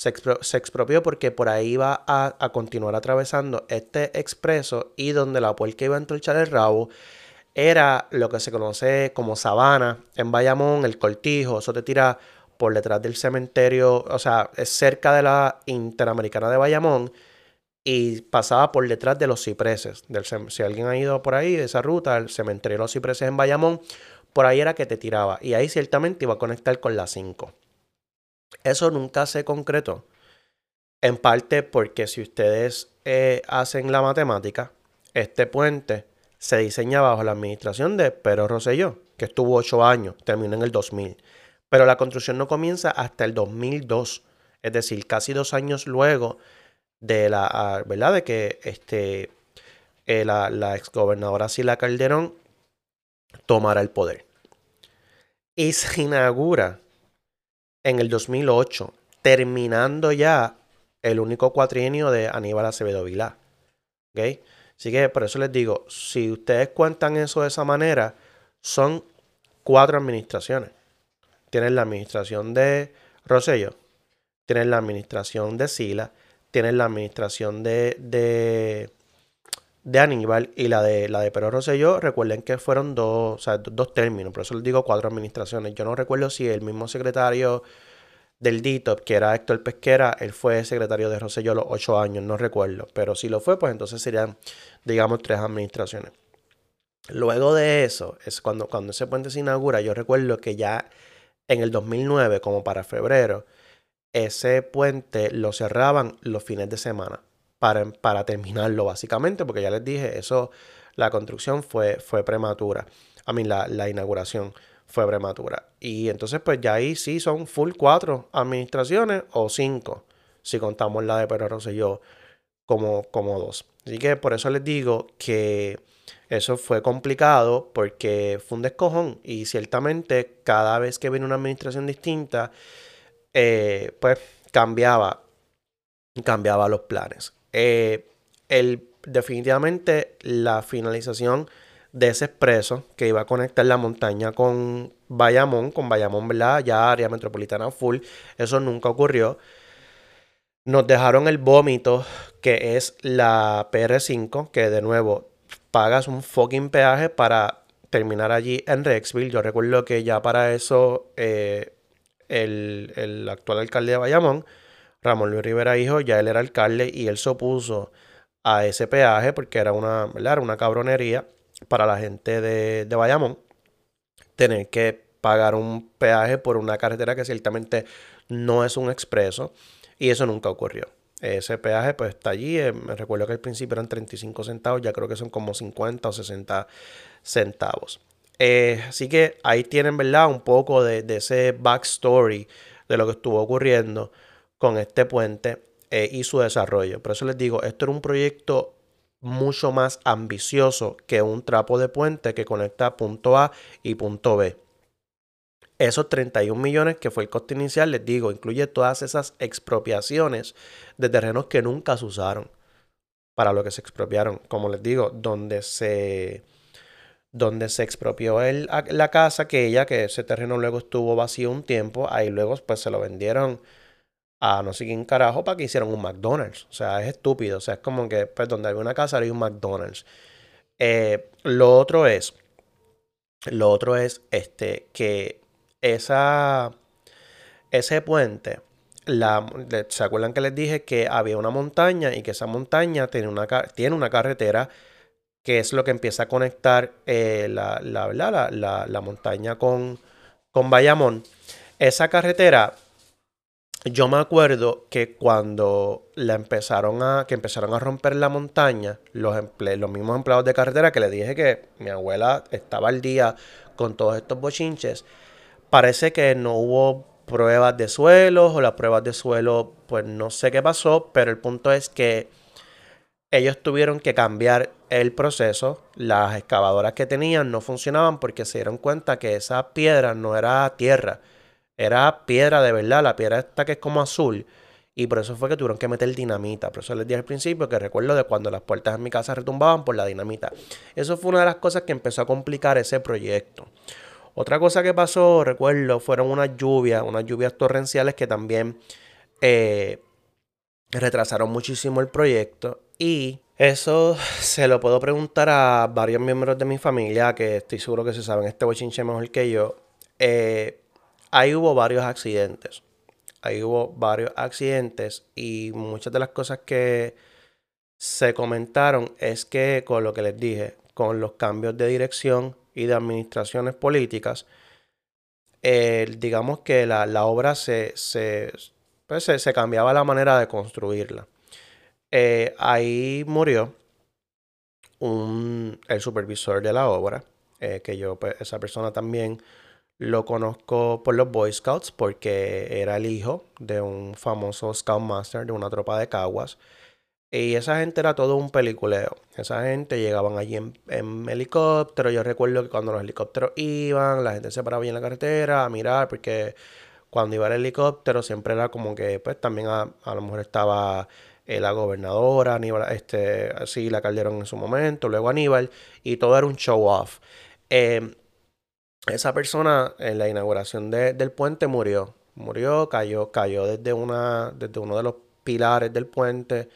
Se, expropió porque por ahí iba a, continuar atravesando este expreso y donde la puerca iba a entronchar el rabo era lo que se conoce como sabana en Bayamón, el cortijo. Eso te tira por detrás del cementerio, o sea, es cerca de la Interamericana de Bayamón y pasaba por detrás de los cipreses. Si alguien ha ido por ahí, esa ruta, el cementerio de los cipreses en Bayamón, por ahí era que te tiraba. Y ahí ciertamente iba a conectar con la 5. Eso nunca se concretó. En parte porque si ustedes eh, hacen la matemática, este puente se diseña bajo la administración de Pedro Rosselló, que estuvo ocho años, terminó en el 2000. Pero la construcción no comienza hasta el 2002, es decir, casi dos años luego de la, ah, ¿verdad? De que este, eh, la, la exgobernadora Sila Calderón tomara el poder. Y se inaugura en el 2008, terminando ya el único cuatrienio de Aníbal Acevedo Vilá. ¿Okay? Así que por eso les digo, si ustedes cuentan eso de esa manera, son cuatro administraciones. Tienen la administración de Rosello, tienen la administración de Sila, tienen la administración de, de, de, Aníbal y la de la de Pedro Rosselló. Recuerden que fueron dos, dos términos, por eso les digo cuatro administraciones. Yo no recuerdo si el mismo secretario del DITOP, que era Héctor Pesquera, él fue secretario de Rosselló los ocho años, no recuerdo. Pero si lo fue, pues entonces serían, digamos, tres administraciones. Luego de eso, es cuando, cuando ese puente se inaugura, yo recuerdo que ya en el 2009, como para febrero, ese puente lo cerraban los fines de semana para, para terminarlo básicamente, porque ya les dije, eso, la construcción fue, fue prematura. A mí, la, la inauguración fue prematura. Y entonces, pues ya ahí sí son full cuatro administraciones o cinco, si contamos la de Pedro Rosselló como, como dos. Así que por eso les digo que eso fue complicado porque fue un descojón y ciertamente cada vez que viene una administración distinta, eh, pues cambiaba, cambiaba los planes. Eh, el, definitivamente la finalización de ese expreso que iba a conectar la montaña con Bayamón, con Bayamón, ¿verdad? Ya área metropolitana full, eso nunca ocurrió. Nos dejaron el vómito, que es la PR5, que de nuevo pagas un fucking peaje para terminar allí en Rexville. Yo recuerdo que ya para eso eh, el, actual alcalde de Bayamón, Ramón Luis Rivera Hijo, ya él era alcalde y él se opuso a ese peaje porque era una, una cabronería para la gente de, de Bayamón tener que pagar un peaje por una carretera que ciertamente no es un expreso y eso nunca ocurrió. Ese peaje pues está allí, eh, me recuerdo que al principio eran 35 centavos, ya creo que son como 50 o 60 centavos. Eh, así que ahí tienen, ¿verdad? Un poco de, ese backstory de lo que estuvo ocurriendo con este puente eh, y su desarrollo. Por eso les digo, esto era un proyecto mucho más ambicioso que un trapo de puente que conecta punto A y punto B. Esos 31 millones que fue el coste inicial, les digo, incluye todas esas expropiaciones de terrenos que nunca se usaron para lo que se expropiaron. Como les digo, donde se donde se expropió el, la casa, que ella, que ese terreno luego estuvo vacío un tiempo, ahí luego pues se lo vendieron a no sé quién carajo para que hicieran un McDonald's. O sea, es estúpido. O sea, es como que pues donde había una casa hay un McDonald's. Eh, lo otro es, lo otro es este, que esa, ese puente, la, ¿se acuerdan que les dije que había una montaña y que esa montaña tiene una, tiene una carretera que es lo que empieza a conectar eh, la, la, la, montaña con, con Bayamón. Esa carretera, yo me acuerdo que cuando la empezaron a, que empezaron a romper la montaña, los, los mismos empleados de carretera que le dije que mi abuela estaba al día con todos estos bochinches, parece que no hubo pruebas de suelo o las pruebas de suelo, pues no sé qué pasó, pero el punto es que ellos tuvieron que cambiar el proceso. Las excavadoras que tenían no funcionaban porque se dieron cuenta que esa piedra no era tierra, era piedra de verdad, la piedra esta que es como azul. Y por eso fue que tuvieron que meter dinamita. Por eso les dije al principio que recuerdo de cuando las puertas en mi casa retumbaban por la dinamita. Eso fue una de las cosas que empezó a complicar ese proyecto. Otra cosa que pasó, recuerdo, fueron unas lluvias, unas lluvias torrenciales que también eh, retrasaron muchísimo el proyecto. Y eso se lo puedo preguntar a varios miembros de mi familia, que estoy seguro que se saben este bochinche mejor que yo. Eh, ahí hubo varios accidentes. Ahí hubo varios accidentes y muchas de las cosas que se comentaron es que con lo que les dije, con los cambios de dirección y de administraciones políticas, digamos que la, obra se, pues se, cambiaba la manera de construirla. Eh, ahí murió un, el supervisor de la obra, eh, que yo, pues, esa persona también lo conozco por los Boy Scouts, porque era el hijo de un famoso Scoutmaster de una tropa de caguas. Y esa gente era todo un peliculeo. Esa gente llegaban allí en, helicóptero. Yo recuerdo que cuando los helicópteros iban, la gente se paraba en la carretera a mirar, porque cuando iba el helicóptero siempre era como que, pues también a, lo mejor estaba eh, la gobernadora, Aníbal, este, así la Calderón en su momento, luego Aníbal, y todo era un show off. Em, esa persona en la inauguración del puente murió. Murió, cayó, cayó desde, una, desde uno de los pilares del puente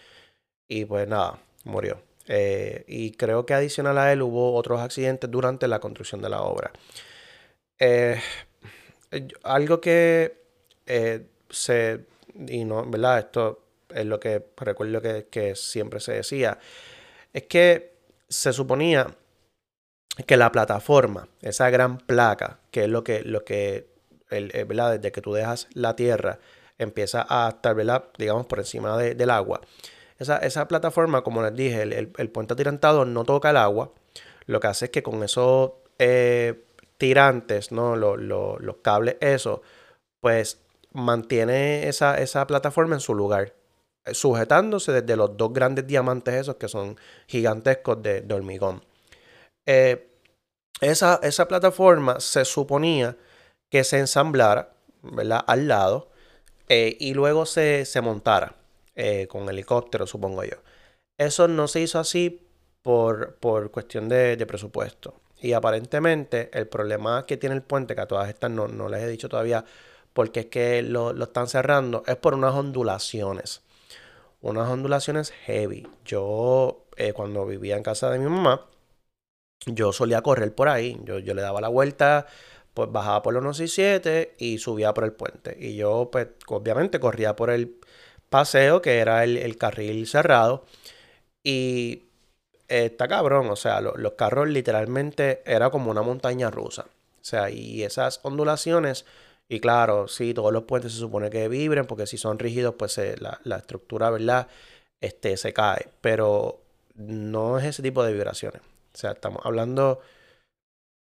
y pues nada, murió. Eh, y creo que adicional a él hubo otros accidentes durante la construcción de la obra. Eh, algo que eh, se, y no, ¿verdad? Esto es lo que recuerdo que, que siempre se decía, es que se suponía que la plataforma, esa gran placa, que es lo que, lo que el, ¿verdad? desde que tú dejas la tierra, empieza a estar, digamos, por encima del agua. Esa, plataforma, como les dije, el, puente atirantado no toca el agua. Lo que hace es que con esos eh, tirantes, ¿no? Los, cables, eso, pues mantiene esa, esa plataforma en su lugar, eh, sujetándose desde los dos grandes diamantes esos que son gigantescos de, hormigón. Eh, esa, esa, plataforma se suponía que se ensamblara ¿verdad? al lado y luego se, se montara. Eh, con helicóptero, supongo yo. Eso no se hizo así por, por cuestión de, presupuesto. Y aparentemente el problema que tiene el puente, que a todas estas no, les he dicho todavía porque es que lo, están cerrando, es por unas ondulaciones. Unas ondulaciones heavy. Yo, eh, cuando vivía en casa de mi mamá, yo solía correr por ahí. Yo, yo le daba la vuelta, pues bajaba por los 167 y subía por el puente. Y yo, pues, obviamente corría por el, paseo, que era el, carril cerrado. Y está cabrón, o sea, los carros literalmente era como una montaña rusa. O sea, y esas ondulaciones, y claro, sí, todos los puentes se supone que vibren, porque si son rígidos, pues la, estructura, ¿verdad? Este, se cae. Pero no es ese tipo de vibraciones. O sea, estamos hablando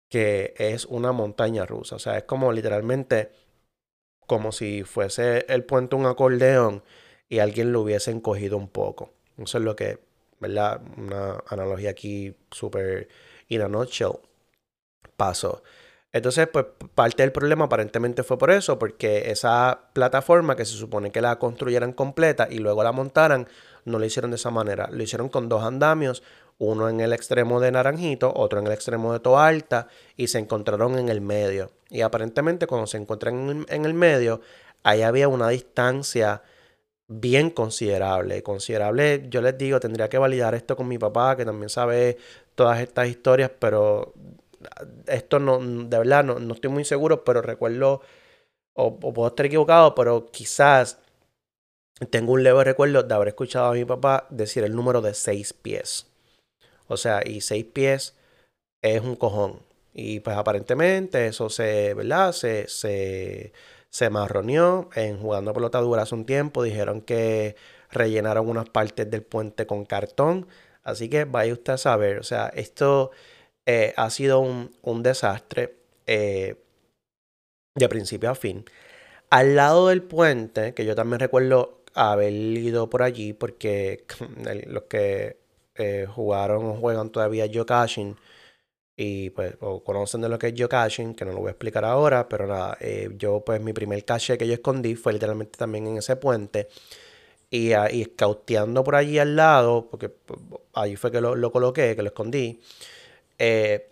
que es una montaña rusa. O sea, es como literalmente como si fuese el puente un acordeón y alguien lo hubiese encogido un poco. Eso es lo que, ¿verdad? Una analogía aquí súper in a nutshell pasó. Entonces, pues parte del problema aparentemente fue por eso, porque esa plataforma que se supone que la construyeran completa y luego la montaran, no lo hicieron de esa manera. Lo hicieron con dos andamios, uno en el extremo de Naranjito, otro en el extremo de Toa Alta, y se encontraron en el medio. Y aparentemente cuando se encuentran en el medio, ahí había una distancia bien considerable. Considerable, yo les digo, tendría que validar esto con mi papá, que también sabe todas estas historias, pero esto no, de verdad, no, estoy muy seguro, pero recuerdo, o, puedo estar equivocado, pero quizás tengo un leve recuerdo de haber escuchado a mi papá decir el número de seis pies. O sea, y seis pies es un cojón. Y pues aparentemente eso se, ¿verdad? Se, se, se marroneó en jugando pelota dura hace un tiempo. Dijeron que rellenaron unas partes del puente con cartón. Así que vaya usted a saber. O sea, esto eh, ha sido un, desastre eh, de principio a fin. Al lado del puente, que yo también recuerdo haber ido por allí, porque los que eh, jugaron o juegan todavía Yokashin y pues conocen de lo que es geocaching, que no lo voy a explicar ahora, pero nada, eh, yo pues mi primer cache que yo escondí fue literalmente también en ese puente. Y, uh, y scouteando por allí al lado, porque pues, ahí fue que lo, lo, coloqué, que lo escondí. Eh,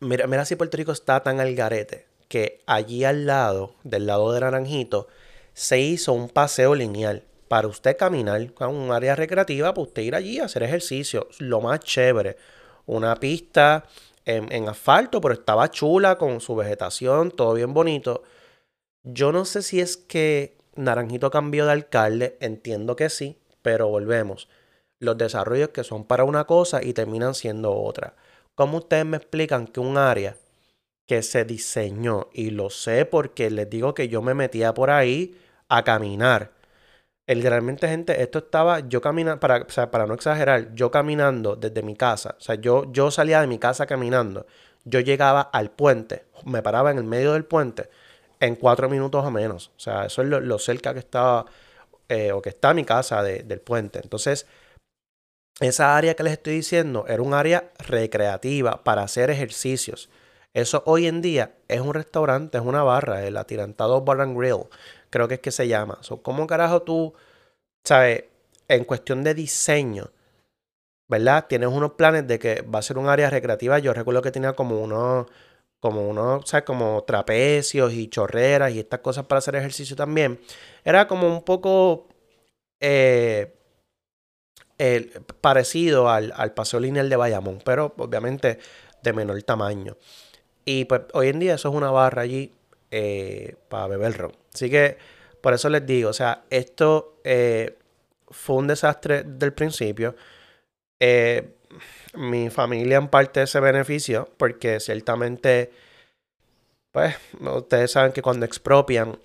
mira, mira si Puerto Rico está tan al garete, que allí al lado, del lado de Naranjito, se hizo un paseo lineal para usted caminar a un área recreativa, para usted ir allí a hacer ejercicio. Lo más chévere una pista en, asfalto, pero estaba chula con su vegetación, todo bien bonito. Yo no sé si es que Naranjito cambió de alcalde, entiendo que sí, pero volvemos. Los desarrollos que son para una cosa y terminan siendo otra. ¿Cómo ustedes me explican que un área que se diseñó, y lo sé porque les digo que yo me metía por ahí a caminar, literalmente, gente, esto estaba yo caminando, para, para no exagerar, yo caminando desde mi casa, o sea, yo, yo salía de mi casa caminando, yo llegaba al puente, me paraba en el medio del puente en cuatro minutos o menos. O sea, eso es lo, cerca que estaba eh, o que está mi casa del puente. Entonces, esa área que les estoy diciendo era un área recreativa para hacer ejercicios. Eso hoy en día es un restaurante, es una barra, el Atirantado Bar and Grill creo que es que se llama. ¿Cómo carajo tú, sabes, en cuestión de diseño, ¿verdad? Tienes unos planes de que va a ser un área recreativa. Yo recuerdo que tenía como unos, como unos, ¿sabes? Como trapecios y chorreras y estas cosas para hacer ejercicio también. Era como un poco eh, parecido al, al paseo lineal de Bayamón, pero obviamente de menor tamaño. Y pues hoy en día eso es una barra allí eh, para beber ron. Así que por eso les digo, o sea, esto eh, fue un desastre del principio. Eh, mi familia en parte se benefició porque ciertamente, pues, ustedes saben que cuando expropian,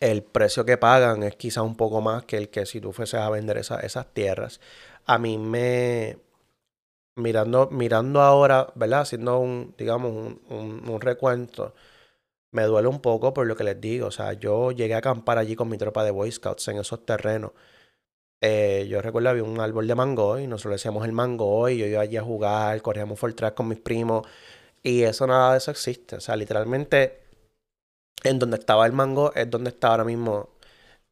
el precio que pagan es quizá un poco más que el que si tú fueses a vender esas tierras. A mí me, mirando, mirando ahora, ¿verdad? Haciendo un, digamos, un, un recuento me duele un poco por lo que les digo. O sea, yo llegué a acampar allí con mi tropa de Boy Scouts en esos terrenos. Eh, yo recuerdo había un árbol de mango y nosotros decíamos el mango y yo iba allí a jugar, corríamos full track con mis primos y eso nada de eso existe. O sea, literalmente en donde estaba el mango es donde está ahora mismo,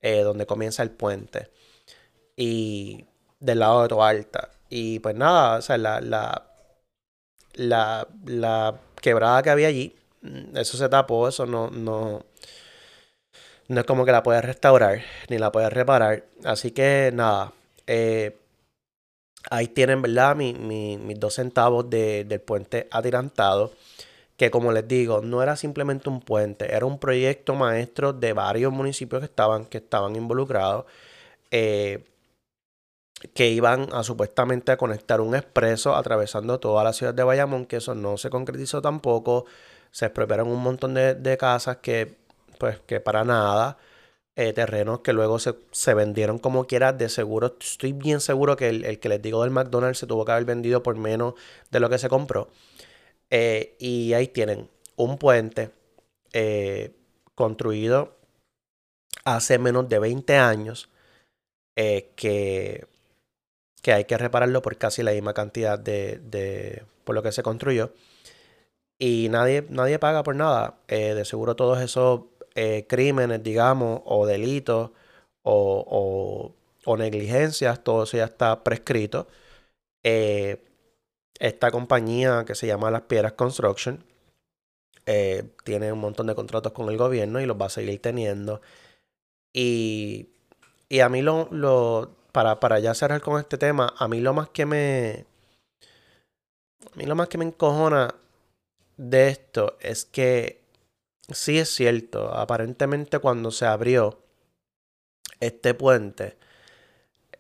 eh, donde comienza el puente y del lado de Toalta. Y pues nada, o sea, la, la, la, la quebrada que había allí eso se tapó, eso no, no, no es como que la puedes restaurar, ni la puedes reparar. Así que nada, eh, ahí tienen, ¿verdad? mis dos centavos del puente atirantado. Que como les digo, no era simplemente un puente, era un proyecto maestro de varios municipios que estaban, que estaban involucrados. Eh, que iban a supuestamente a conectar un expreso atravesando toda la ciudad de Bayamón, que eso no se concretizó tampoco se expropiaron un montón de, casas que, pues, que para nada, eh, terrenos que luego se, vendieron como quiera, de seguro, estoy bien seguro que el, que les digo del McDonald's se tuvo que haber vendido por menos de lo que se compró. Eh, y ahí tienen un puente eh, construido hace menos de 20 años que, que hay que repararlo por casi la misma cantidad de, de por lo que se construyó y nadie, nadie paga por nada. Eh, de seguro todos esos eh, crímenes, digamos, o delitos o, o, negligencias, todo eso ya está prescrito. Eh, esta compañía que se llama Las Piedras Construction tiene un montón de contratos con el gobierno y los va a seguir teniendo. Y, y a mí lo, lo para, para ya cerrar con este tema, a mí lo más que me... A mí lo más que me encojona de esto es que sí es cierto, aparentemente cuando se abrió este puente,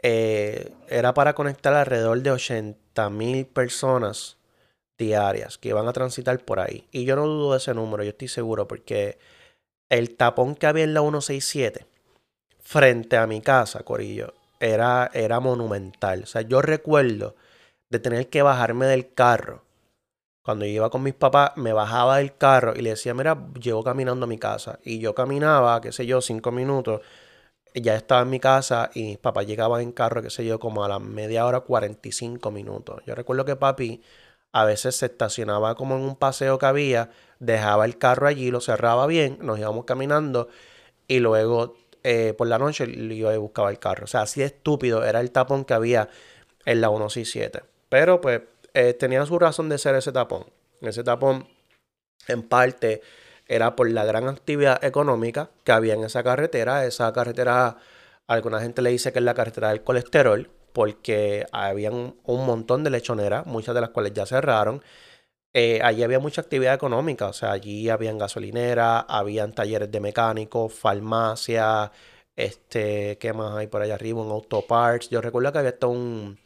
eh, era para conectar alrededor de 80 mil personas diarias que iban a transitar por ahí. Y yo no dudo de ese número, yo estoy seguro, porque el tapón que había en la 167 frente a mi casa, Corillo, era, era monumental. O sea, yo recuerdo de tener que bajarme del carro cuando yo iba con mis papás, me bajaba del carro y le decía, mira, llevo caminando a mi casa. Y yo caminaba, qué sé yo, cinco minutos. Ya estaba en mi casa y mis papás llegaban en carro, qué sé yo, como a la media hora, 45 minutos. Yo recuerdo que papi a veces se estacionaba como en un paseo que había, dejaba el carro allí, lo cerraba bien, nos íbamos caminando y luego eh, por la noche iba y buscaba el carro. O sea, así de estúpido era el tapón que había en la 167. Pero pues eh, tenía su razón de ser ese tapón. Ese tapón en parte era por la gran actividad económica que había en esa carretera. Esa carretera, alguna gente le dice que es la carretera del colesterol, porque había un, montón de lechoneras, muchas de las cuales ya cerraron. Eh, allí había mucha actividad económica, o sea, allí habían gasolineras, habían talleres de mecánicos, farmacia, este, ¿qué más hay por allá arriba? Un autoparts. Yo recuerdo que había hasta un,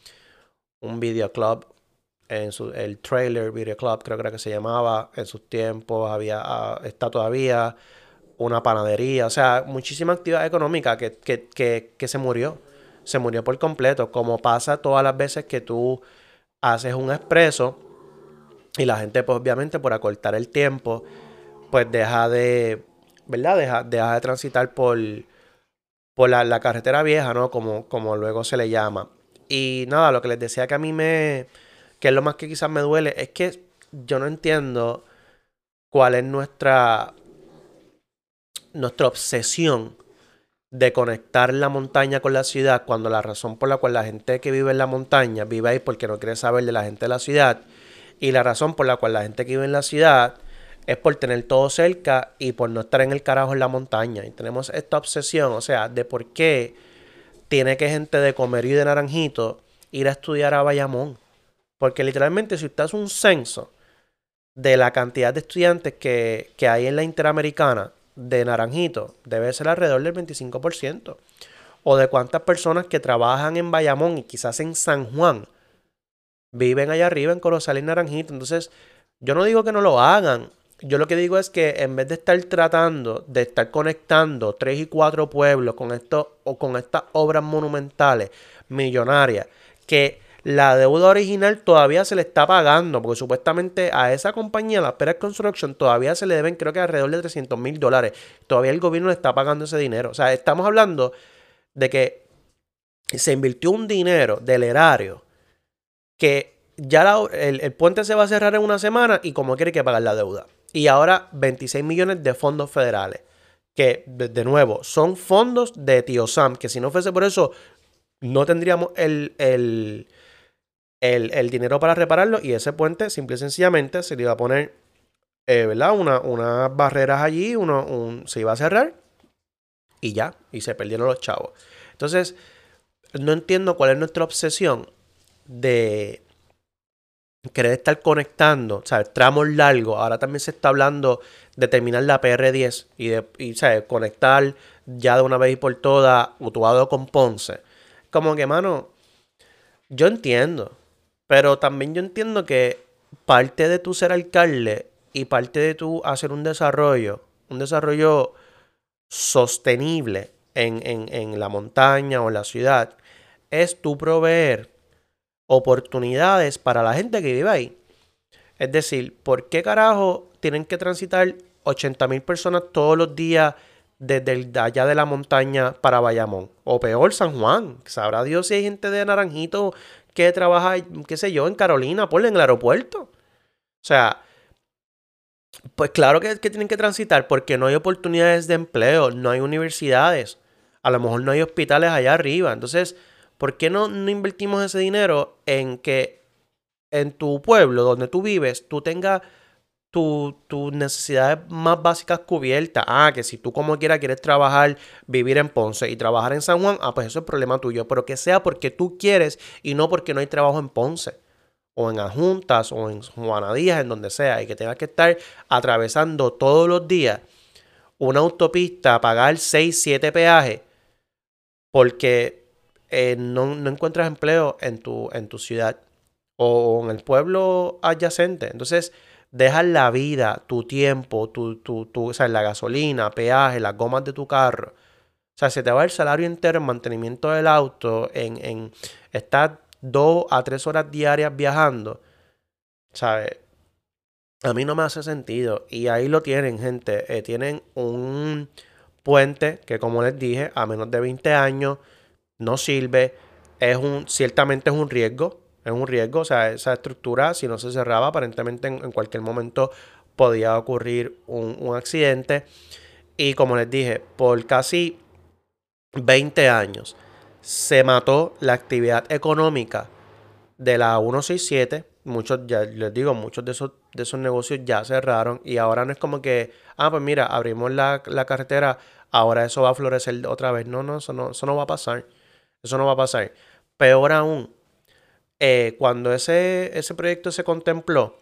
un videoclub en su, el trailer video club creo que era que se llamaba en sus tiempos había ah, está todavía una panadería o sea muchísima actividad económica que, que, se murió se murió por completo como pasa todas las veces que tú haces un expreso y la gente pues obviamente por acortar el tiempo pues deja de verdad deja, deja de transitar por por la, la carretera vieja no como como luego se le llama. Y nada lo que les decía que a mí me que es lo más que quizás me duele, es que yo no entiendo cuál es nuestra, nuestra obsesión de conectar la montaña con la ciudad cuando la razón por la cual la gente que vive en la montaña vive ahí porque no quiere saber de la gente de la ciudad y la razón por la cual la gente que vive en la ciudad es por tener todo cerca y por no estar en el carajo en la montaña. Y tenemos esta obsesión, o sea, de por qué tiene que gente de comer y de Naranjito ir a estudiar a Bayamón. Porque literalmente si usted hace un censo de la cantidad de estudiantes que, hay en la Interamericana de Naranjito, debe ser alrededor del 25%. O de cuántas personas que trabajan en Bayamón y quizás en San Juan viven allá arriba en Corozal y Naranjito. Entonces, yo no digo que no lo hagan. Yo lo que digo es que en vez de estar tratando de estar conectando tres y cuatro pueblos con esto o con estas obras monumentales millonarias que la deuda original todavía se le está pagando, porque supuestamente a esa compañía, la Pérez Construction, todavía se le deben creo que alrededor de 300 mil dólares. Todavía el gobierno le está pagando ese dinero. O sea, estamos hablando de que se invirtió un dinero del erario que ya el, puente se va a cerrar en una semana y como quiere que pagar la deuda. Y ahora 26 millones de fondos federales. Que, de, nuevo, son fondos de Tío Sam, que si no fuese por eso, no tendríamos el, el, dinero para repararlo y ese puente simple y sencillamente se le iba a poner, eh, ¿verdad? Una, unas barreras allí, uno, se iba a cerrar y ya, y se perdieron los chavos. Entonces, no entiendo cuál es nuestra obsesión de querer estar conectando, sea, tramos largos. Ahora también se está hablando de terminar la PR10 y de y, conectar ya de una vez y por todas Utuado con Ponce. Como que, mano, yo entiendo pero también yo entiendo que parte de tu ser alcalde y parte de tu hacer un desarrollo, un desarrollo sostenible en, la montaña o en la ciudad, es tu proveer oportunidades para la gente que vive ahí. Es decir, ¿por qué carajo tienen que transitar 80 mil personas todos los días desde allá de la montaña para Bayamón? O peor, San Juan. Sabrá Dios si hay gente de Naranjito que trabaja, qué sé yo, en Carolina, por en el aeropuerto. O sea, pues claro que, que, tienen que transitar porque no hay oportunidades de empleo, no hay universidades, a lo mejor no hay hospitales allá arriba. Entonces, ¿por qué no, no invertimos ese dinero en que en tu pueblo donde tú vives tú tengas tus necesidades más básicas cubiertas. Ah, que si tú como quiera quieres trabajar, vivir en Ponce y trabajar en San Juan, ah, pues eso es problema tuyo. Pero que sea porque tú quieres y no porque no hay trabajo en Ponce. O en Ajuntas o en Juanadías, en donde sea. Y que tengas que estar atravesando todos los días una autopista, pagar 6, 7 peajes. Porque eh, no, no, encuentras empleo en tu, en tu ciudad o en el pueblo adyacente. Entonces, dejas la vida, tu tiempo, tu, tu, tu, o sea, la gasolina, peaje, las gomas de tu carro. O sea, se te va el salario entero en mantenimiento del auto, en, en estar dos a tres horas diarias viajando. ¿Sabes? A mí no me hace sentido. Y ahí lo tienen, gente. Eh, tienen un puente que, como les dije, a menos de 20 años no sirve. Es un, ciertamente es un riesgo. Es un riesgo. O sea, esa estructura, si no se cerraba, aparentemente en, cualquier momento podía ocurrir un, un accidente. Y como les dije, por casi 20 años se mató la actividad económica de la 167. Muchos, ya les digo, muchos de esos, de esos negocios ya cerraron y ahora no es como que, ah, pues mira, abrimos la, carretera, ahora eso va a florecer otra vez. No, no, eso no, eso no va a pasar. Eso no va a pasar. Peor aún, eh, cuando ese, ese proyecto se contempló,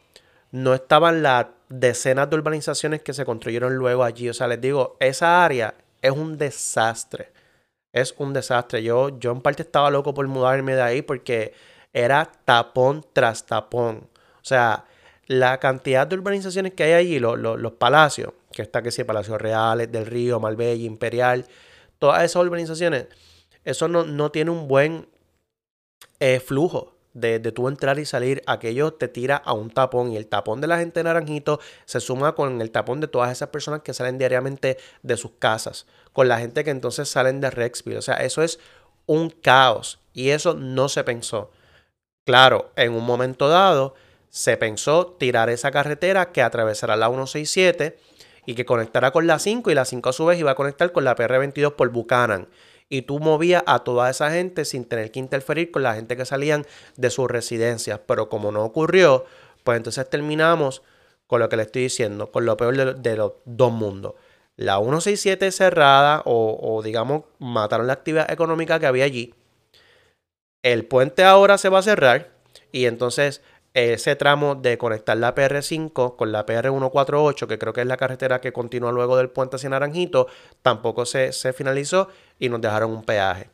no estaban las decenas de urbanizaciones que se construyeron luego allí. O sea, les digo, esa área es un desastre. Es un desastre. Yo, yo en parte estaba loco por mudarme de ahí porque era tapón tras tapón. O sea, la cantidad de urbanizaciones que hay allí, los palacios, que está que sí, Palacios Reales, del Río, Malbella, Imperial, todas esas urbanizaciones, eso no, no tiene un buen eh, flujo de, de tú entrar y salir, aquello te tira a un tapón y el tapón de la gente Naranjito se suma con el tapón de todas esas personas que salen diariamente de sus casas, con la gente que entonces salen de Rexville. O sea, eso es un caos y eso no se pensó. Claro, en un momento dado se pensó tirar esa carretera que atravesará la 167 y que conectará con la 5 y la 5 a su vez iba a conectar con la PR22 por Buchanan y tú movías a toda esa gente sin tener que interferir con la gente que salían de sus residencias. Pero como no ocurrió, pues entonces terminamos con lo que le estoy diciendo, con lo peor de, los dos mundos. La 167 cerrada o, o digamos mataron la actividad económica que había allí. El puente ahora se va a cerrar y entonces ese tramo de conectar la PR5 con la PR148, que creo que es la carretera que continúa luego del puente hacia Naranjito, tampoco se, finalizó y nos dejaron un peaje.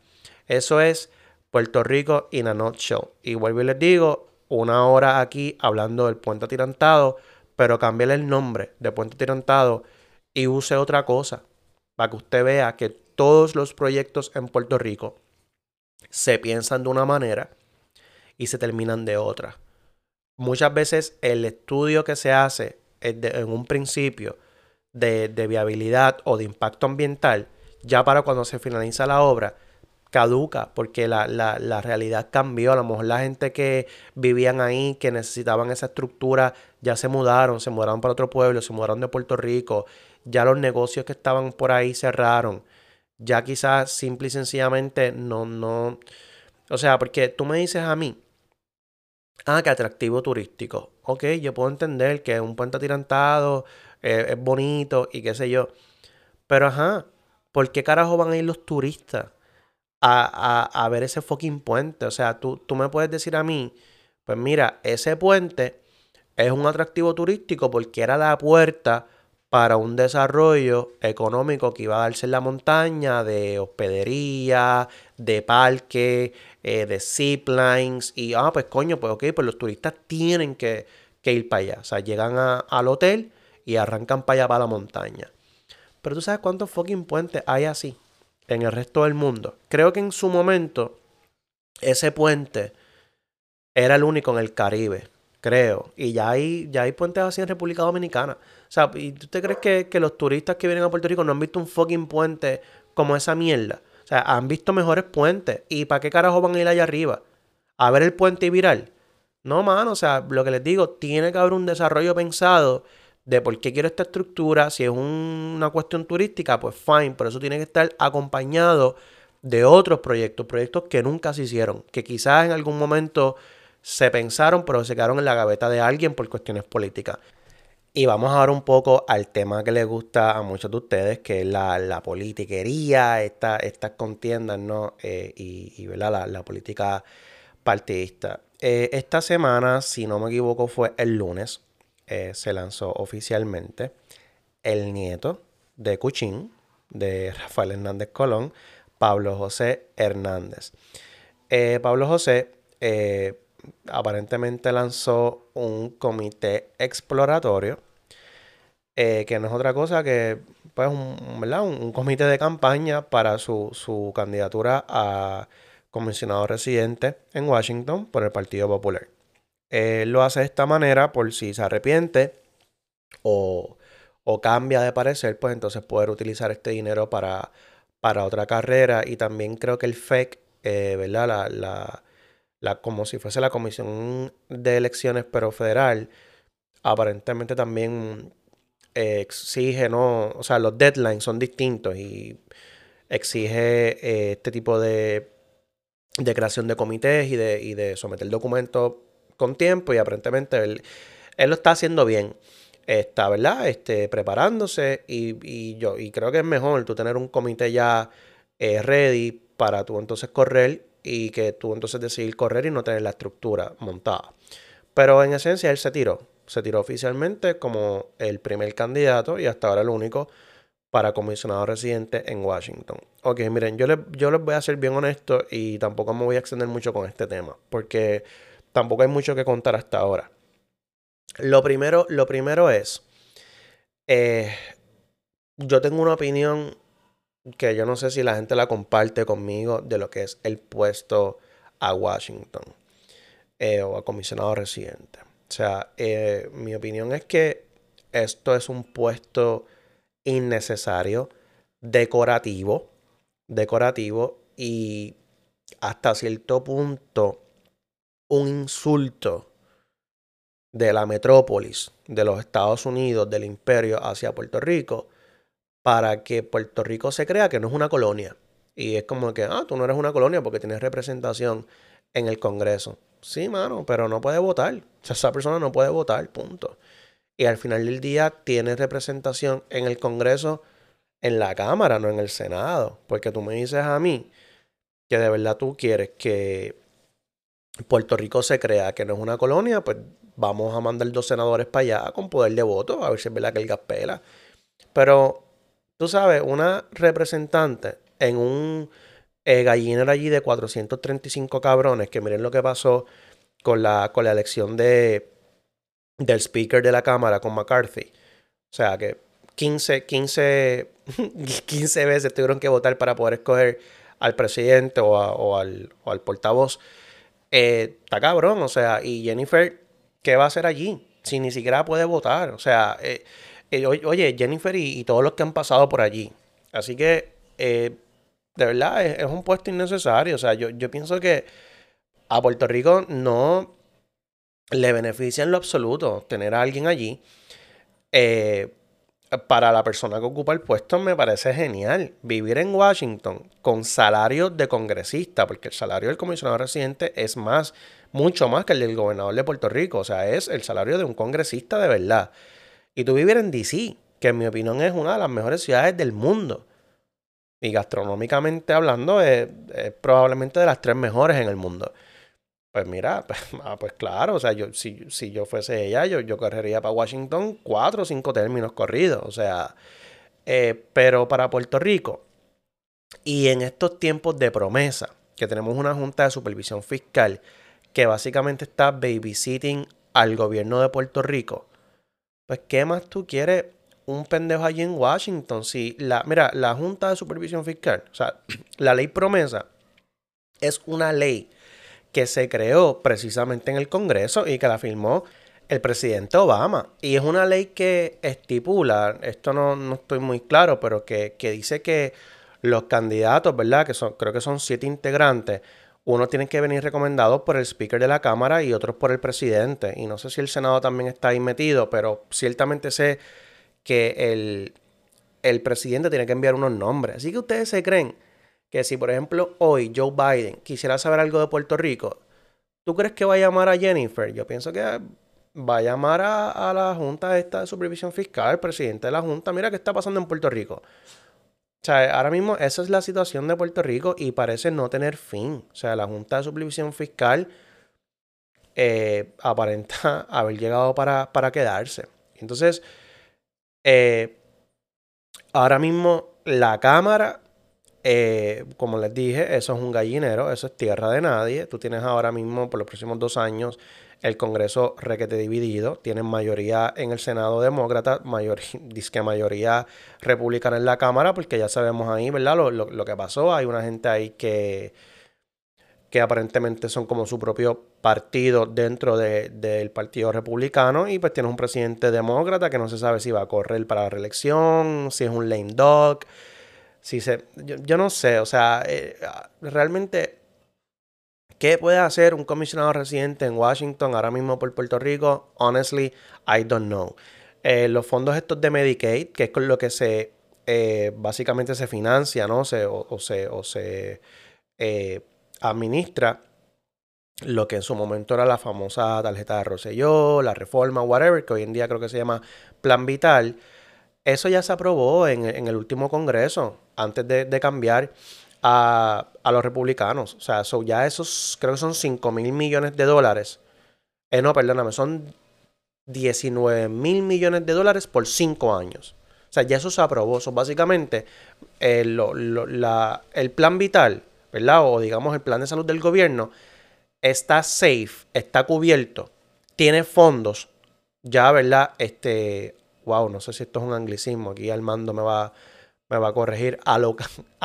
Eso es Puerto Rico in a nutshell. Y vuelvo y les digo, una hora aquí hablando del puente atirantado, pero cámbiale el nombre de puente atirantado y use otra cosa, para que usted vea que todos los proyectos en Puerto Rico se piensan de una manera y se terminan de otra muchas veces el estudio que se hace en un principio de, viabilidad o de impacto ambiental, ya para cuando se finaliza la obra, caduca porque la, realidad cambió. A lo mejor la gente que vivían ahí, que necesitaban esa estructura, ya se mudaron, se mudaron para otro pueblo, se mudaron de Puerto Rico, ya los negocios que estaban por ahí cerraron. Ya quizás simple y sencillamente no, no. O sea, porque tú me dices a mí Ah, que atractivo turístico. Ok, yo puedo entender que un puente atirantado eh, es bonito y qué sé yo. Pero ajá, ¿por qué carajo van a ir los turistas a, ver ese fucking puente? O sea, tú, tú me puedes decir a mí, pues mira, ese puente es un atractivo turístico porque era la puerta para un desarrollo económico que iba a darse en la montaña, de hospedería, de parque, eh, de ziplines. Y, ah, pues coño, pues ok, pues los turistas tienen que, ir para allá. O sea, llegan al hotel y arrancan para allá, para la montaña. Pero tú sabes cuántos fucking puentes hay así en el resto del mundo. Creo que en su momento ese puente era el único en el Caribe, creo. Y ya hay, ya hay puentes así en República Dominicana. O sea, ¿y tú te crees que, los turistas que vienen a Puerto Rico no han visto un fucking puente como esa mierda? O sea, han visto mejores puentes. ¿Y para qué carajo van a ir allá arriba? ¿A ver el puente viral? No, mano, o sea, lo que les digo, tiene que haber un desarrollo pensado de por qué quiero esta estructura. Si es una cuestión turística, pues fine, pero eso tiene que estar acompañado de otros proyectos, proyectos que nunca se hicieron, que quizás en algún momento se pensaron, pero se quedaron en la gaveta de alguien por cuestiones políticas. Y vamos ahora un poco al tema que les gusta a muchos de ustedes, que es la, politiquería, estas contiendas, ¿no? Eh, y, La, política partidista. Eh, esta semana, si no me equivoco, fue el lunes, eh, se lanzó oficialmente el nieto de Cuchín, de Rafael Hernández Colón, Pablo José Hernández. Pablo José aparentemente lanzó un comité exploratorio, eh, que no es otra cosa que pues, un, Un, comité de campaña para su, candidatura a comisionado residente en Washington por el Partido Popular. Él lo hace de esta manera por si se arrepiente o, cambia de parecer, pues entonces poder utilizar este dinero para, para otra carrera. Y también creo que el FEC, eh, ¿verdad? La, la, como si fuese la comisión de elecciones, pero federal, aparentemente también exige, ¿no? O sea, los deadlines son distintos y exige eh, este tipo de, creación de comités y de, y de someter documentos con tiempo y aparentemente él, él lo está haciendo bien está, ¿verdad? Este, preparándose y, yo y creo que es mejor tú tener un comité ya eh, ready para tú entonces correr y que tú entonces decidir correr y no tener la estructura montada. Pero en esencia él se tiró, se tiró oficialmente como el primer candidato y hasta ahora el único para comisionado residente en Washington. Ok, miren, yo les, yo les voy a ser bien honesto y tampoco me voy a extender mucho con este tema, porque tampoco hay mucho que contar hasta ahora. Lo primero, lo primero es, eh, yo tengo una opinión que yo no sé si la gente la comparte conmigo de lo que es el puesto a Washington eh, o a comisionado residente. Sea, eh, mi opinión es que esto es un puesto innecesario, decorativo, decorativo y hasta cierto punto un insulto de la metrópolis de los Estados Unidos, del imperio hacia Puerto Rico, para que Puerto Rico se crea que no es una colonia. Y es como que, ah, tú no eres una colonia porque tienes representación en el Congreso. Sí, mano, pero no puede votar. O sea, esa persona no puede votar, punto. Y al final del día tiene representación en el Congreso, en la Cámara, no en el Senado. Porque tú me dices a mí que de verdad tú quieres que Puerto Rico se crea que no es una colonia, pues vamos a mandar dos senadores para allá con poder de voto, a ver si es verdad que el gas pela. Pero, tú sabes, una representante en un eh, gallinero allí de 435 cabrones, que miren lo que pasó con la, con la elección de, del speaker de la Cámara con McCarthy. O sea, que 15, 15, 15 veces tuvieron que votar para poder escoger al presidente o, al, o al portavoz. Eh, está cabrón, o sea, y Jennifer ¿qué va a hacer allí? Si ni siquiera puede votar. O sea, eh, eh, oye, Jennifer y, todos los que han pasado por allí. Así que, de verdad, es, un puesto innecesario. O sea, yo, yo pienso que a Puerto Rico no le beneficia en lo absoluto tener a alguien allí. para la persona que ocupa el puesto me parece genial. Vivir en Washington con salario de congresista, porque el salario del comisionado residente es más mucho más que el del gobernador de Puerto Rico. O sea, es el salario de un congresista de verdad. Y tú vivir en DC, que en mi opinión es una de las mejores ciudades del mundo. Y gastronómicamente hablando, es, probablemente de las tres mejores en el mundo. Pues mira, pues, ah, pues claro, o sea, yo, si, si, yo fuese ella, yo, yo correría para Washington cuatro o cinco términos corridos. O sea, eh, pero para Puerto Rico, y en estos tiempos de promesa, que tenemos una junta de supervisión fiscal, que básicamente está babysitting al gobierno de Puerto Rico, pues ¿qué más tú quieres un pendejo allí en Washington? Si la, mira, la Junta de Supervisión Fiscal, o sea, la ley promesa es una ley que se creó precisamente en el Congreso y que la firmó el presidente Obama. Y es una ley que estipula, esto no, no estoy muy claro, pero que, que, dice que los candidatos, ¿verdad? Que son, creo que son siete integrantes, uno tiene que venir recomendado por el speaker de la Cámara y otros por el presidente. Y no sé si el Senado también está ahí metido, pero ciertamente sé que el, presidente tiene que enviar unos nombres. Así que ustedes se creen que si, por ejemplo, hoy Joe Biden quisiera saber algo de Puerto Rico, ¿tú crees que va a llamar a Jennifer? Yo pienso que va a llamar a, a la Junta esta de Supervisión Fiscal, el presidente de la Junta. Mira qué está pasando en Puerto Rico. O sea, ahora mismo esa es la situación de Puerto Rico y parece no tener fin. O sea, la Junta de Supervisión Fiscal eh, aparenta haber llegado para, quedarse. Entonces, eh, ahora mismo la Cámara, eh, como les dije, eso es un gallinero, eso es tierra de nadie. Tú tienes ahora mismo, por los próximos dos años, el Congreso requete dividido, tienen mayoría en el Senado demócrata, mayor, disque mayoría republicana en la Cámara, porque ya sabemos ahí, ¿verdad? Lo, que pasó, hay una gente ahí que, que aparentemente son como su propio partido dentro del Partido Republicano y pues tiene un presidente demócrata que no se sabe si va a correr para la reelección, si es un lame dog, si se... Yo, no sé, o sea, eh, realmente ¿Qué puede hacer un comisionado residente en Washington ahora mismo por Puerto Rico? Honestly, I don't know. Eh, los fondos estos de Medicaid, que es con lo que se eh, básicamente se financia, ¿no? Se, o, se, o se administra lo que en su momento era la famosa tarjeta de Rosselló, la reforma, whatever, que hoy en día creo que se llama Plan Vital. Eso ya se aprobó en, el último Congreso, antes de cambiar a, los republicanos. O sea, ya esos, creo que son 5 mil millones de dólares. Eh, no, perdóname, son 19 mil millones de dólares por 5 años. O sea, ya eso se aprobó. Eso básicamente eh, el plan vital, ¿verdad? O digamos el plan de salud del gobierno está safe, está cubierto, tiene fondos. Ya, ¿verdad? Este, wow, no sé si esto es un anglicismo. Aquí Armando me va me va a corregir,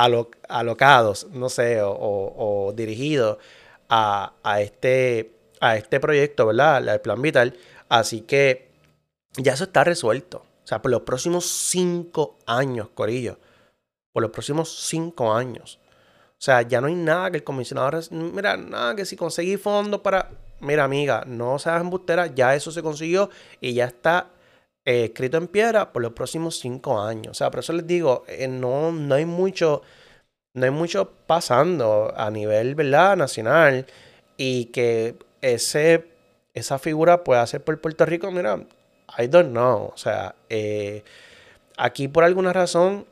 alocados, no sé, o, dirigidos a, este, a este proyecto, ¿verdad? El plan vital. Así que ya eso está resuelto. O sea, por los próximos cinco años, Corillo. Por los próximos cinco años. O sea, ya no hay nada que el comisionado... Mira, nada que si conseguí fondos para... Mira, amiga, no seas embustera, ya eso se consiguió y ya está eh, escrito en piedra por los próximos cinco años. O sea, por eso les digo, eh, no, no hay mucho, no hay mucho pasando a nivel, ¿verdad? Nacional y que ese, esa figura pueda ser por Puerto Rico, mira, I don't know. O sea, eh, aquí por alguna razón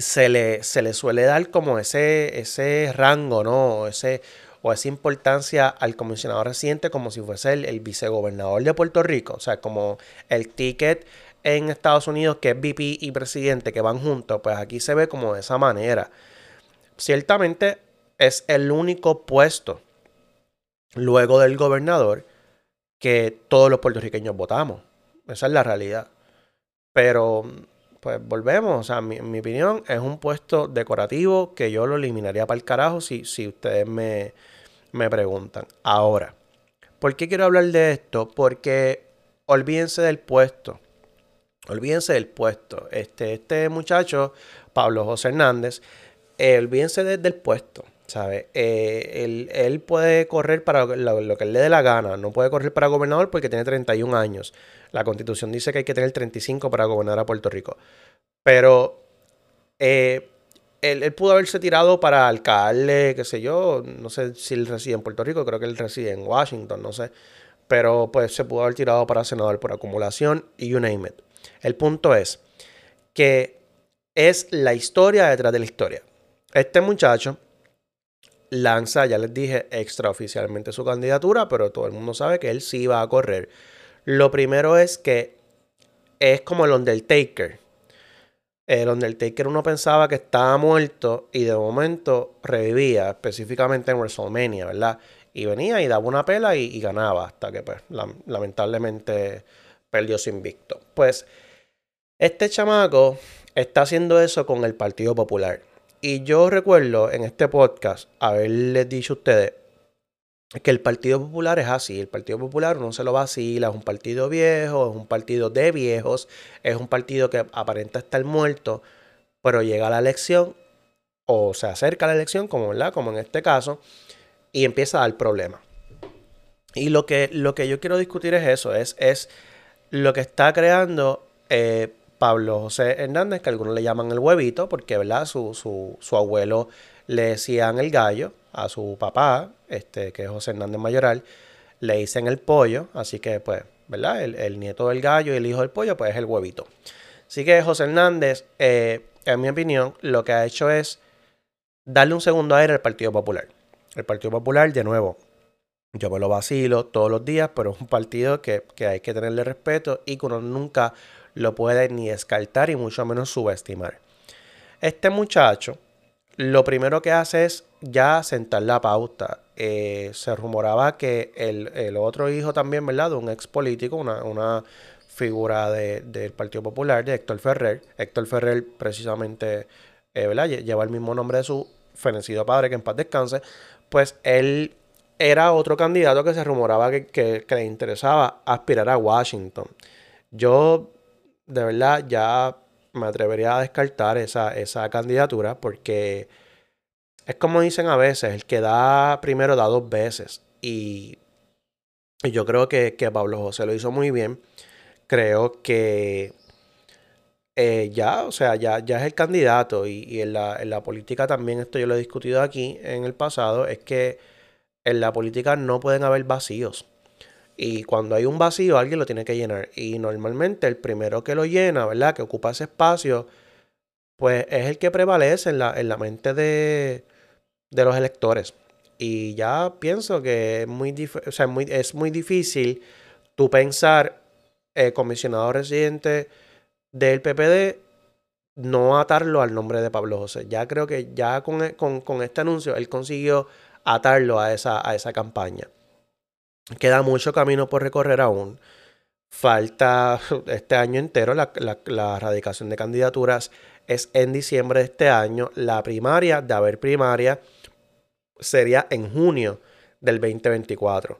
se le, se le suele dar como ese, ese rango, ¿no? Ese, o esa importancia al comisionado residente como si fuese el, vicegobernador de Puerto Rico. O sea, como el ticket en Estados Unidos que es VP y presidente que van juntos, pues aquí se ve como de esa manera. Ciertamente es el único puesto luego del gobernador que todos los puertorriqueños votamos. Esa es la realidad. Pero, pues volvemos, o sea, mi, mi opinión es un puesto decorativo que yo lo eliminaría para el carajo si, si ustedes me, me preguntan. Ahora, ¿por qué quiero hablar de esto? Porque olvídense del puesto. Olvídense del puesto. Este, este muchacho, Pablo José Hernández, eh, olvídense del puesto. ¿Sabe? Eh, él, puede correr para lo, que él le dé la gana. No puede correr para gobernador porque tiene 31 años. La constitución dice que hay que tener 35 para gobernar a Puerto Rico. Pero eh, él, pudo haberse tirado para alcalde, qué sé yo, no sé si él reside en Puerto Rico, creo que él reside en Washington, no sé, pero pues se pudo haber tirado para senador por acumulación y you name it. El punto es que es la historia detrás de la historia. Este muchacho lanza, ya les dije, extraoficialmente su candidatura, pero todo el mundo sabe que él sí va a correr. Lo primero es que es como el Undertaker el Undertaker uno pensaba que estaba muerto y de momento revivía, específicamente en WrestleMania, ¿verdad? Y venía y daba una pela y, ganaba hasta que pues lamentablemente perdió su invicto. Pues este chamaco está haciendo eso con el Partido Popular. Y yo recuerdo en este podcast haberles dicho a ustedes que el Partido Popular es así. El Partido Popular no se lo vacila, es un partido viejo, es un partido de viejos, es un partido que aparenta estar muerto, pero llega a la elección o se acerca a la elección, como, ¿verdad? como en este caso, y empieza a dar problemas. Y lo que, lo que yo quiero discutir es eso, es, es lo que está creando eh, Pablo José Hernández, que algunos le llaman el huevito, porque ¿verdad? Su, su, su abuelo le decían el gallo, a su papá, este, que es José Hernández Mayoral, le dicen el pollo, así que pues, ¿verdad? El, nieto del gallo y el hijo del pollo, pues es el huevito. Así que José Hernández, eh, en mi opinión, lo que ha hecho es darle un segundo aire al Partido Popular. El Partido Popular, de nuevo, yo me lo vacilo todos los días, pero es un partido que, que hay que tenerle respeto y que uno nunca lo puede ni descartar y mucho menos subestimar. Este muchacho, lo primero que hace es ya sentar la pauta. Eh, se rumoraba que el, otro hijo también, ¿verdad? De un ex político, una, figura del Partido Popular, de Héctor Ferrer. Héctor Ferrer precisamente, eh, ¿verdad? Lleva el mismo nombre de su fenecido padre, que en paz descanse. Pues él era otro candidato que se rumoraba que, le interesaba aspirar a Washington. Yo, de verdad, ya me atrevería a descartar esa, esa candidatura porque es como dicen a veces, el que da primero da dos veces. Y, yo creo que, que, Pablo José lo hizo muy bien. Creo que eh, ya, o sea, ya, ya es el candidato. Y, en, la, en la política también, esto yo lo he discutido aquí en el pasado, es que en la política no pueden haber vacíos. Y cuando hay un vacío, alguien lo tiene que llenar. Y normalmente el primero que lo llena, ¿verdad? Que ocupa ese espacio, pues es el que prevalece en la, en la mente de, de los electores. Y ya pienso que es muy, o sea, es muy difícil tú pensar, eh, comisionado residente del PPD, no atarlo al nombre de Pablo José. Ya creo que ya con, con, con este anuncio él consiguió atarlo a esa, a esa campaña. Queda mucho camino por recorrer aún. Falta este año entero, la, la, radicación de candidaturas es en diciembre de este año. La primaria, de haber primaria, sería en junio del 2024.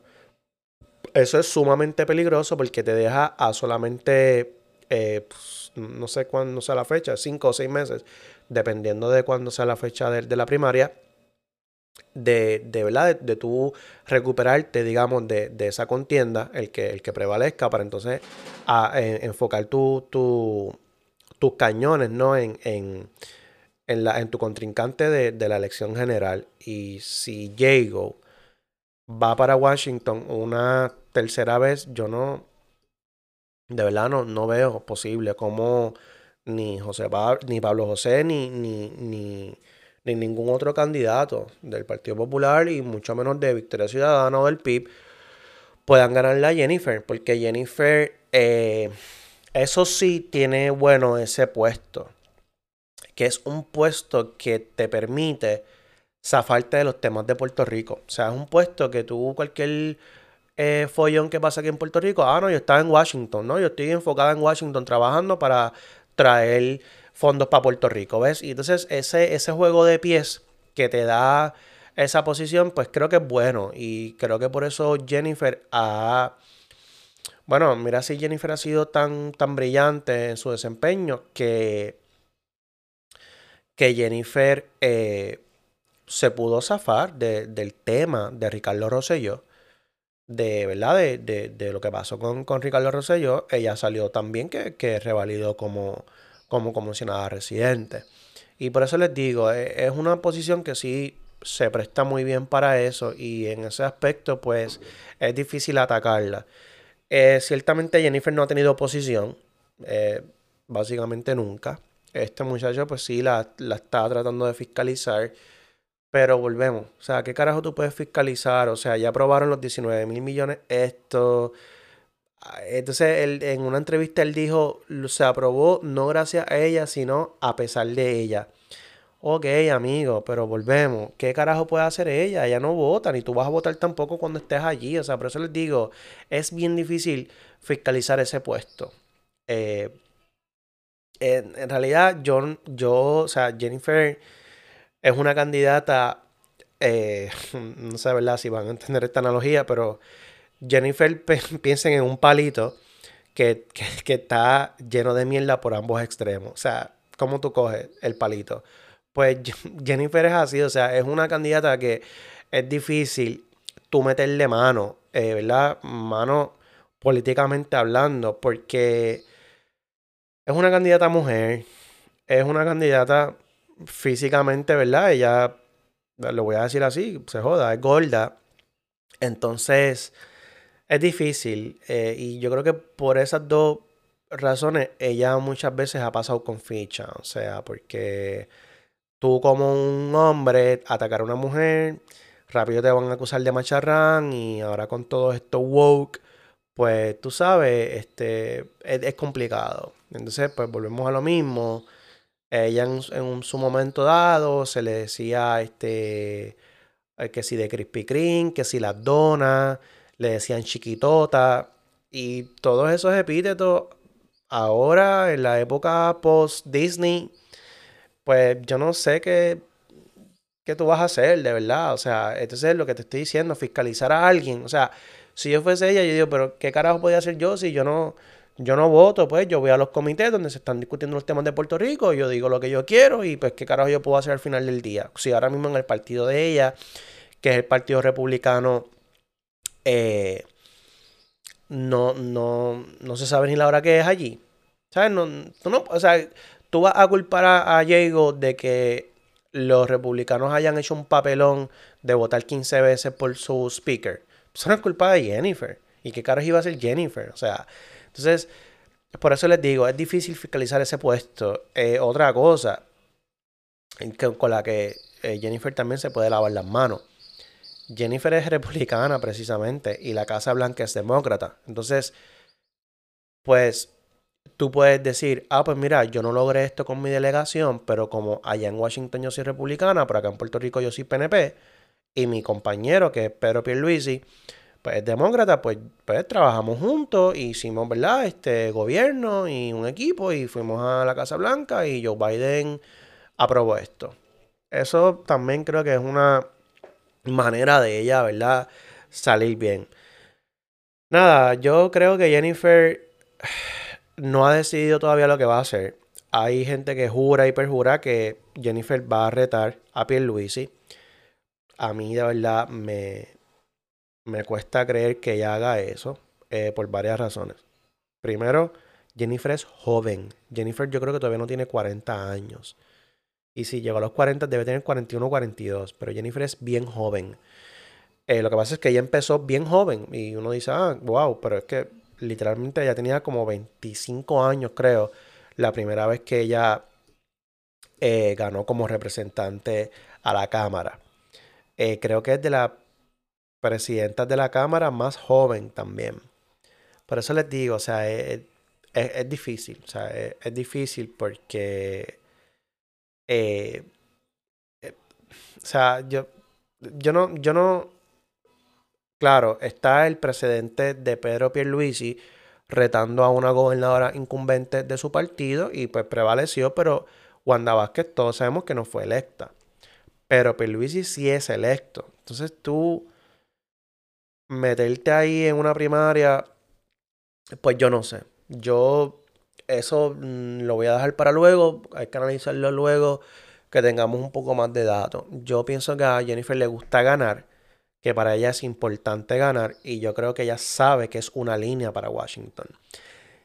Eso es sumamente peligroso porque te deja a solamente, eh, pues, no sé cuándo sea la fecha, cinco o seis meses, dependiendo de cuándo sea la fecha de la primaria, de, de verdad, de, tú recuperarte, digamos, de, esa contienda, el que, el que prevalezca, para entonces a, enfocar tu, tus cañones, ¿no? En, en, en, la, en tu contrincante de, la elección general. Y si Jago va para Washington una tercera vez, yo no, de verdad no, no veo posible como ni José ni Pablo José, ni, ni, ni ni ningún otro candidato del Partido Popular y mucho menos de Victoria Ciudadana o del PIB puedan ganarle a Jennifer, porque Jennifer, eh, eso sí tiene bueno ese puesto, que es un puesto que te permite zafarte de los temas de Puerto Rico. O sea, es un puesto que tú, cualquier eh, follón que pasa aquí en Puerto Rico, ah, no, yo estaba en Washington, ¿no? Yo estoy enfocada en Washington trabajando para traer fondos para Puerto Rico, ¿ves? Y entonces ese, ese juego de pies que te da esa posición, pues creo que es bueno. Y creo que por eso Jennifer ha... Bueno, mira si Jennifer ha sido tan, tan brillante en su desempeño que, que Jennifer eh, se pudo zafar del tema de Ricardo Rosselló. De verdad, de, de, lo que pasó con, con Ricardo Rosselló, ella salió también que, que revalidó como, como comisionada residente. Y por eso les digo, e, es una posición que sí se presta muy bien para eso y en ese aspecto pues es difícil atacarla. Eh, ciertamente Jennifer no ha tenido oposición, eh, básicamente nunca. Este muchacho pues sí la, la está tratando de fiscalizar, pero volvemos. O sea, ¿qué carajo tú puedes fiscalizar? O sea, ya aprobaron los 19 mil millones esto. Entonces, él, en una entrevista él dijo, se aprobó no gracias a ella, sino a pesar de ella. Ok, amigo, pero volvemos. ¿Qué carajo puede hacer ella? Ella no vota, ni tú vas a votar tampoco cuando estés allí. O sea, por eso les digo, es bien difícil fiscalizar ese puesto. Eh, en, realidad, yo, yo, o sea, Jennifer es una candidata, eh, no sé, ¿verdad? Si van a entender esta analogía, pero Jennifer piensen en un palito que, está lleno de mierda por ambos extremos. O sea, ¿cómo tú coges el palito? Pues Jennifer es así, o sea, es una candidata que es difícil tú meterle mano, eh, ¿verdad? Mano políticamente hablando, porque es una candidata mujer, es una candidata físicamente, ¿verdad? Ella, lo voy a decir así, se joda, es gorda. Entonces, es difícil eh, y yo creo que por esas dos razones ella muchas veces ha pasado con ficha. O sea, porque tú como un hombre atacar a una mujer, rápido te van a acusar de macharrán y ahora con todo esto woke, pues tú sabes, este, es, complicado. Entonces, pues volvemos a lo mismo. Ella en, en su momento dado se le decía este eh, que si de Krispy Kreme, que si las donas le decían chiquitota y todos esos epítetos ahora en la época post Disney pues yo no sé qué, qué tú vas a hacer de verdad. O sea entonces es lo que te estoy diciendo fiscalizar a alguien. O sea si yo fuese ella yo digo pero qué carajo podía hacer yo si yo no yo no voto, pues yo voy a los comités donde se están discutiendo los temas de Puerto Rico, yo digo lo que yo quiero y pues qué carajo yo puedo hacer al final del día. Si ahora mismo en el partido de ella, que es el partido republicano, eh, no, no, no se sabe ni la hora que es allí. ¿Sabes? No, o sea, tú vas a culpar a, a Diego de que los republicanos hayan hecho un papelón de votar 15 veces por su speaker. Eso no es culpa de Jennifer. ¿Y qué caras iba a ser Jennifer? O sea, entonces, por eso les digo, es difícil fiscalizar ese puesto. Eh, otra cosa con la que eh, Jennifer también se puede lavar las manos. Jennifer es republicana precisamente y la Casa Blanca es demócrata. Entonces, pues tú puedes decir, ah, pues mira, yo no logré esto con mi delegación, pero como allá en Washington yo soy republicana, pero acá en Puerto Rico yo soy PNP, y mi compañero, que es Pedro Pierluisi, pues es demócrata, pues, pues trabajamos juntos, hicimos, ¿verdad? Este gobierno y un equipo, y fuimos a la Casa Blanca, y Joe Biden aprobó esto. Eso también creo que es una manera de ella, ¿verdad? Salir bien. Nada, yo creo que Jennifer no ha decidido todavía lo que va a hacer. Hay gente que jura y perjura que Jennifer va a retar a Pierluisi. A mí de verdad me, me cuesta creer que ella haga eso eh, por varias razones. Primero, Jennifer es joven. Jennifer yo creo que todavía no tiene 40 años. Y si llegó a los 40 debe tener 41 o 42. Pero Jennifer es bien joven. Eh, lo que pasa es que ella empezó bien joven. Y uno dice, ah, wow, pero es que literalmente ella tenía como 25 años, creo, la primera vez que ella eh, ganó como representante a la Cámara. Eh, creo que es de las presidentas de la Cámara más joven también. Por eso les digo, o sea, es, difícil, o sea, es, difícil porque, eh, o sea, yo, yo no, yo no, Claro, está el precedente de Pedro Pierluisi retando a una gobernadora incumbente de su partido y pues prevaleció, pero Wanda Vázquez todos sabemos que no fue electa. Pero Pierluisi sí es electo. Entonces tú meterte ahí en una primaria, pues yo no sé. Yo eso mm, lo voy a dejar para luego, hay que analizarlo luego, que tengamos un poco más de datos. Yo pienso que a Jennifer le gusta ganar que para ella es importante ganar y yo creo que ella sabe que es una línea para Washington.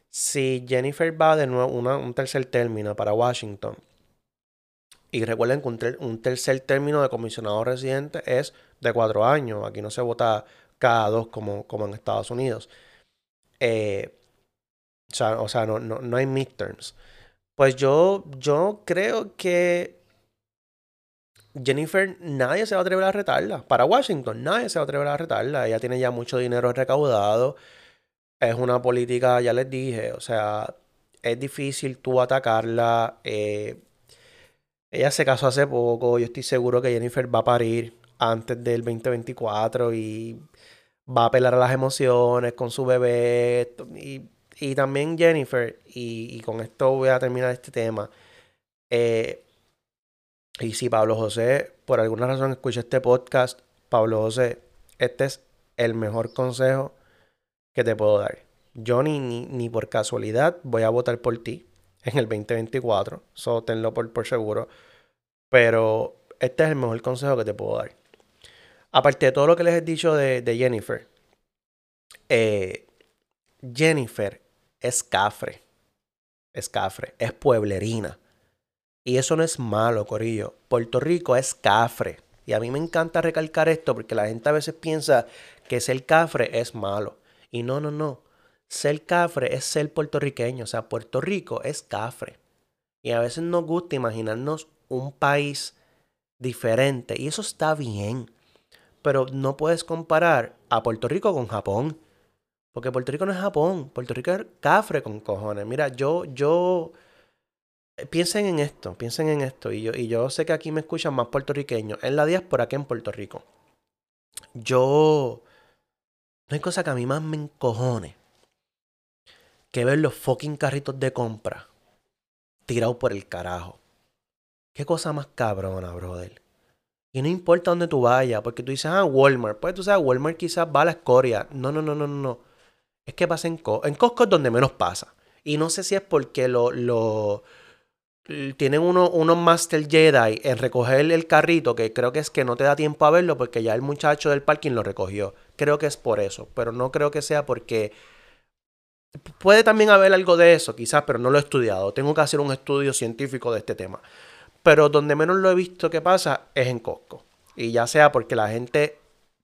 Si Jennifer va de nuevo un tercer término para Washington, y recuerden que un, tercer término de comisionado residente es de cuatro años, aquí no se vota cada dos como, como en Estados Unidos. Eh, o sea, no, no, no hay midterms. Pues yo, yo creo que Jennifer, nadie se va a atrever a retarla. Para Washington, nadie se va a atrever a retarla. Ella tiene ya mucho dinero recaudado. Es una política, ya les dije, o sea, es difícil tú atacarla. Eh, ella se casó hace poco. Yo estoy seguro que Jennifer va a parir antes del 2024 y va a apelar a las emociones con su bebé. Y, también Jennifer, y, y, con esto voy a terminar este tema. Eh, y si Pablo José, por alguna razón, escucha este podcast, Pablo José, este es el mejor consejo que te puedo dar. Yo ni, ni, por casualidad voy a votar por ti en el 2024. Eso tenlo por, por seguro. Pero este es el mejor consejo que te puedo dar. Aparte de todo lo que les he dicho de, Jennifer, eh, Jennifer es cafre. Es cafre. Es pueblerina. Y eso no es malo, Corillo. Puerto Rico es cafre. Y a mí me encanta recalcar esto porque la gente a veces piensa que ser cafre es malo. Y no, no, no. Ser cafre es ser puertorriqueño. O sea, Puerto Rico es cafre. Y a veces nos gusta imaginarnos un país diferente. Y eso está bien. Pero no puedes comparar a Puerto Rico con Japón. Porque Puerto Rico no es Japón. Puerto Rico es cafre con cojones. Mira, yo, yo piensen en esto, piensen en esto. Y yo, y yo sé que aquí me escuchan más puertorriqueños en la diáspora que en Puerto Rico. Yo. No hay cosa que a mí más me encojone que ver los fucking carritos de compra tirados por el carajo. Qué cosa más cabrona, brother. Y no importa dónde tú vayas, porque tú dices, ah, Walmart. Pues tú sabes, Walmart quizás va a la escoria. No, no, no, no, no. Es que pasa en Costco. En Costco es donde menos pasa. Y no sé si es porque lo, lo tienen uno, unos Master Jedi en recoger el carrito, que creo que es que no te da tiempo a verlo porque ya el muchacho del parking lo recogió. Creo que es por eso, pero no creo que sea porque... Puede también haber algo de eso, quizás, pero no lo he estudiado. Tengo que hacer un estudio científico de este tema. Pero donde menos lo he visto que pasa es en Costco. Y ya sea porque la gente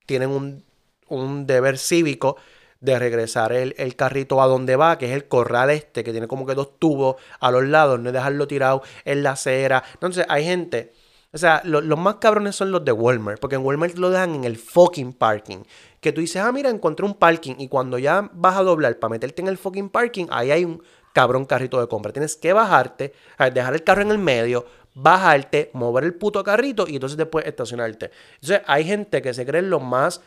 tiene un, un deber cívico de regresar el, carrito a donde va, que es el corral este, que tiene como que dos tubos a los lados, no dejarlo tirado en la acera. Entonces hay gente, o sea, los más cabrones son los de Walmart, porque en Walmart lo dejan en el fucking parking. Que tú dices, ah, mira, encontré un parking, y cuando ya vas a doblar para meterte en el fucking parking, ahí hay un cabrón carrito de compra. Tienes que bajarte, dejar el carro en el medio, bajarte, mover el puto carrito y entonces después estacionarte. Entonces hay gente que se creen los más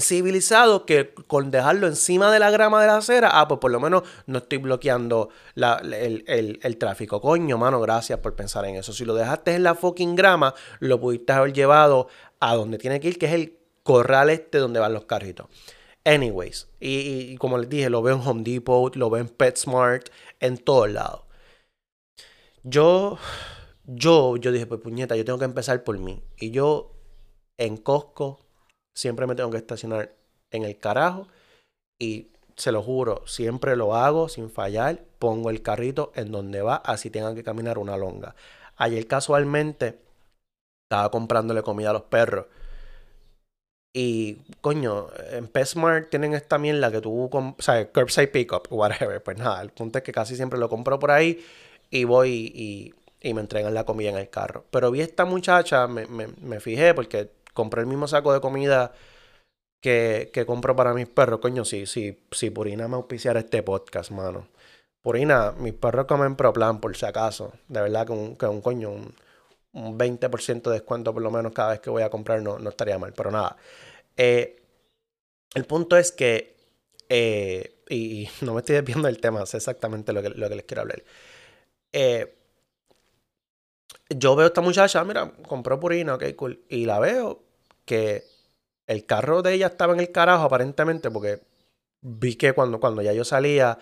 civilizado que con dejarlo encima de la grama de la acera, ah, pues por lo menos no estoy bloqueando el, tráfico. Coño, mano, gracias por pensar en eso. Si lo dejaste en la fucking grama, lo pudiste haber llevado a donde tiene que ir, que es el corral este donde van los carritos. Anyways, y, como les dije, lo veo en Home Depot, lo veo en PetSmart, en todos lados. Yo, yo, yo dije, pues puñeta, yo tengo que empezar por mí. Y yo en Costco siempre me tengo que estacionar en el carajo y se lo juro, siempre lo hago sin fallar, pongo el carrito en donde va, así tengan que caminar una longa. Ayer casualmente estaba comprándole comida a los perros. Y, coño, en PetSmart tienen esta mierda que tú, o sea, curbside pickup, whatever. Pues nada, el punto es que casi siempre lo compro por ahí y voy y, me entregan la comida en el carro. Pero vi a esta muchacha, me, me, me fijé porque compré el mismo saco de comida que, que compro para mis perros. Coño, sí, sí, sí, Purina me auspiciara este podcast, mano. Purina, mis perros comen Proplan, por si acaso. De verdad que un, que un coño, un, 20% de descuento por lo menos cada vez que voy a comprar no, no estaría mal. Pero nada. Eh, el punto es que, eh, y, no me estoy desviando del tema, sé exactamente lo que, lo que les quiero hablar. Eh, yo veo a esta muchacha, mira, compró purina, ok, cool. Y la veo que el carro de ella estaba en el carajo, aparentemente, porque vi que cuando, cuando ya yo salía,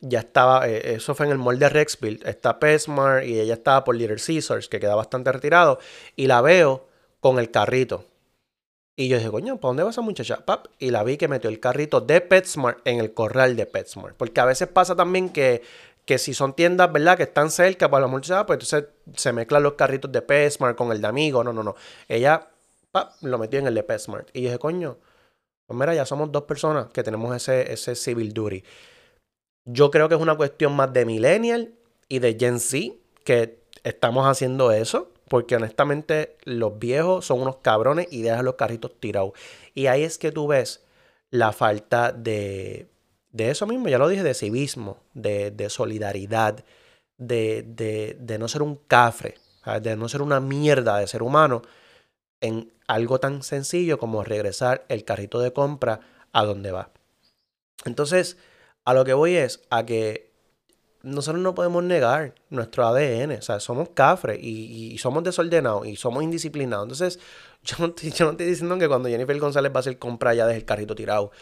ya estaba, eh, eso fue en el mall de Rexville, está Pesmar y ella estaba por Little Caesars, que queda bastante retirado, y la veo con el carrito. Y yo dije, coño, ¿para dónde va esa muchacha? Pap, y la vi que metió el carrito de PetSmart en el corral de PetSmart. Porque a veces pasa también que que si son tiendas, ¿verdad? Que están cerca para la pues entonces se mezclan los carritos de PetSmart con el de Amigo. No, no, no. Ella lo metió en el de PetSmart. Y dije, coño, pues mira, ya somos dos personas que tenemos ese, ese civil duty. Yo creo que es una cuestión más de millennial y de Gen Z que estamos haciendo eso. Porque honestamente los viejos son unos cabrones y dejan los carritos tirados. Y ahí es que tú ves la falta de de eso mismo, ya lo dije, de civismo, de, solidaridad, de, no ser un cafre, de no ser una mierda de ser humano en algo tan sencillo como regresar el carrito de compra a donde va. Entonces, a lo que voy es a que nosotros no podemos negar nuestro ADN, o sea, somos cafres y, somos desordenados y somos indisciplinados. Entonces, yo no, estoy, yo no estoy diciendo que cuando Jennifer González va a hacer compra ya deje el carrito tirado.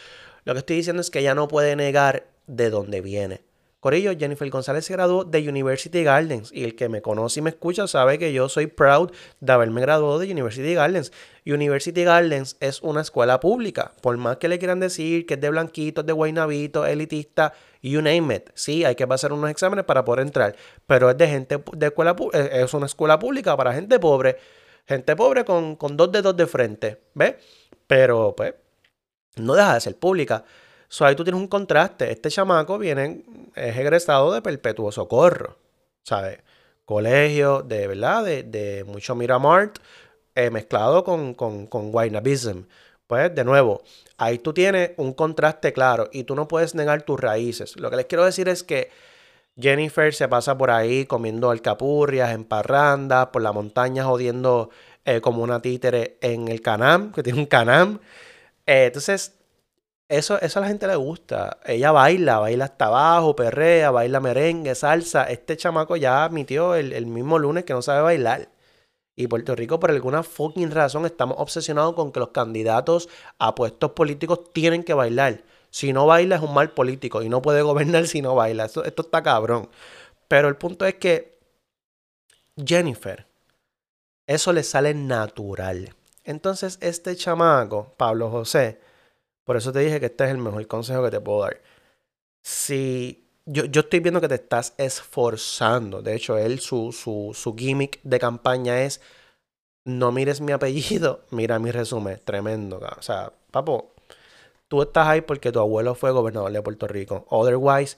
Lo que estoy diciendo es que ella no puede negar de dónde viene. Corillo, Jennifer González se graduó de University Gardens y el que me conoce y me escucha sabe que yo soy proud de haberme graduado de University Gardens. University Gardens es una escuela pública, por más que le quieran decir que es de blanquitos, de guaynabito, elitista, you name it. Sí, hay que pasar unos exámenes para poder entrar, pero es de gente de escuela eh, es una escuela pública para gente pobre, gente pobre con, con dos dedos de frente, ¿ves? Pero pues no deja de ser pública. So, ahí tú tienes un contraste. Este chamaco viene, es egresado de perpetuo socorro. ¿Sabes? Colegio de, ¿verdad? De, de mucho Miramart eh, mezclado con, con, con Pues, de nuevo, ahí tú tienes un contraste claro y tú no puedes negar tus raíces. Lo que les quiero decir es que Jennifer se pasa por ahí comiendo alcapurrias en parrandas, por la montaña jodiendo eh, como una títere en el canam, que tiene un canam. Eh, entonces, eso, eso a la gente le gusta. Ella baila, baila hasta abajo, perrea, baila merengue, salsa. Este chamaco ya admitió el, el mismo lunes que no sabe bailar. Y Puerto Rico, por alguna fucking razón, estamos obsesionados con que los candidatos a puestos políticos tienen que bailar. Si no baila es un mal político y no puede gobernar si no baila. Esto, esto está cabrón. Pero el punto es que Jennifer, eso le sale natural. Entonces, este chamaco, Pablo José, por eso te dije que este es el mejor consejo que te puedo dar. Si yo, yo estoy viendo que te estás esforzando, de hecho, él, su, su, su gimmick de campaña es no mires mi apellido, mira mi resumen. Tremendo. O sea, papo, tú estás ahí porque tu abuelo fue gobernador de Puerto Rico. Otherwise,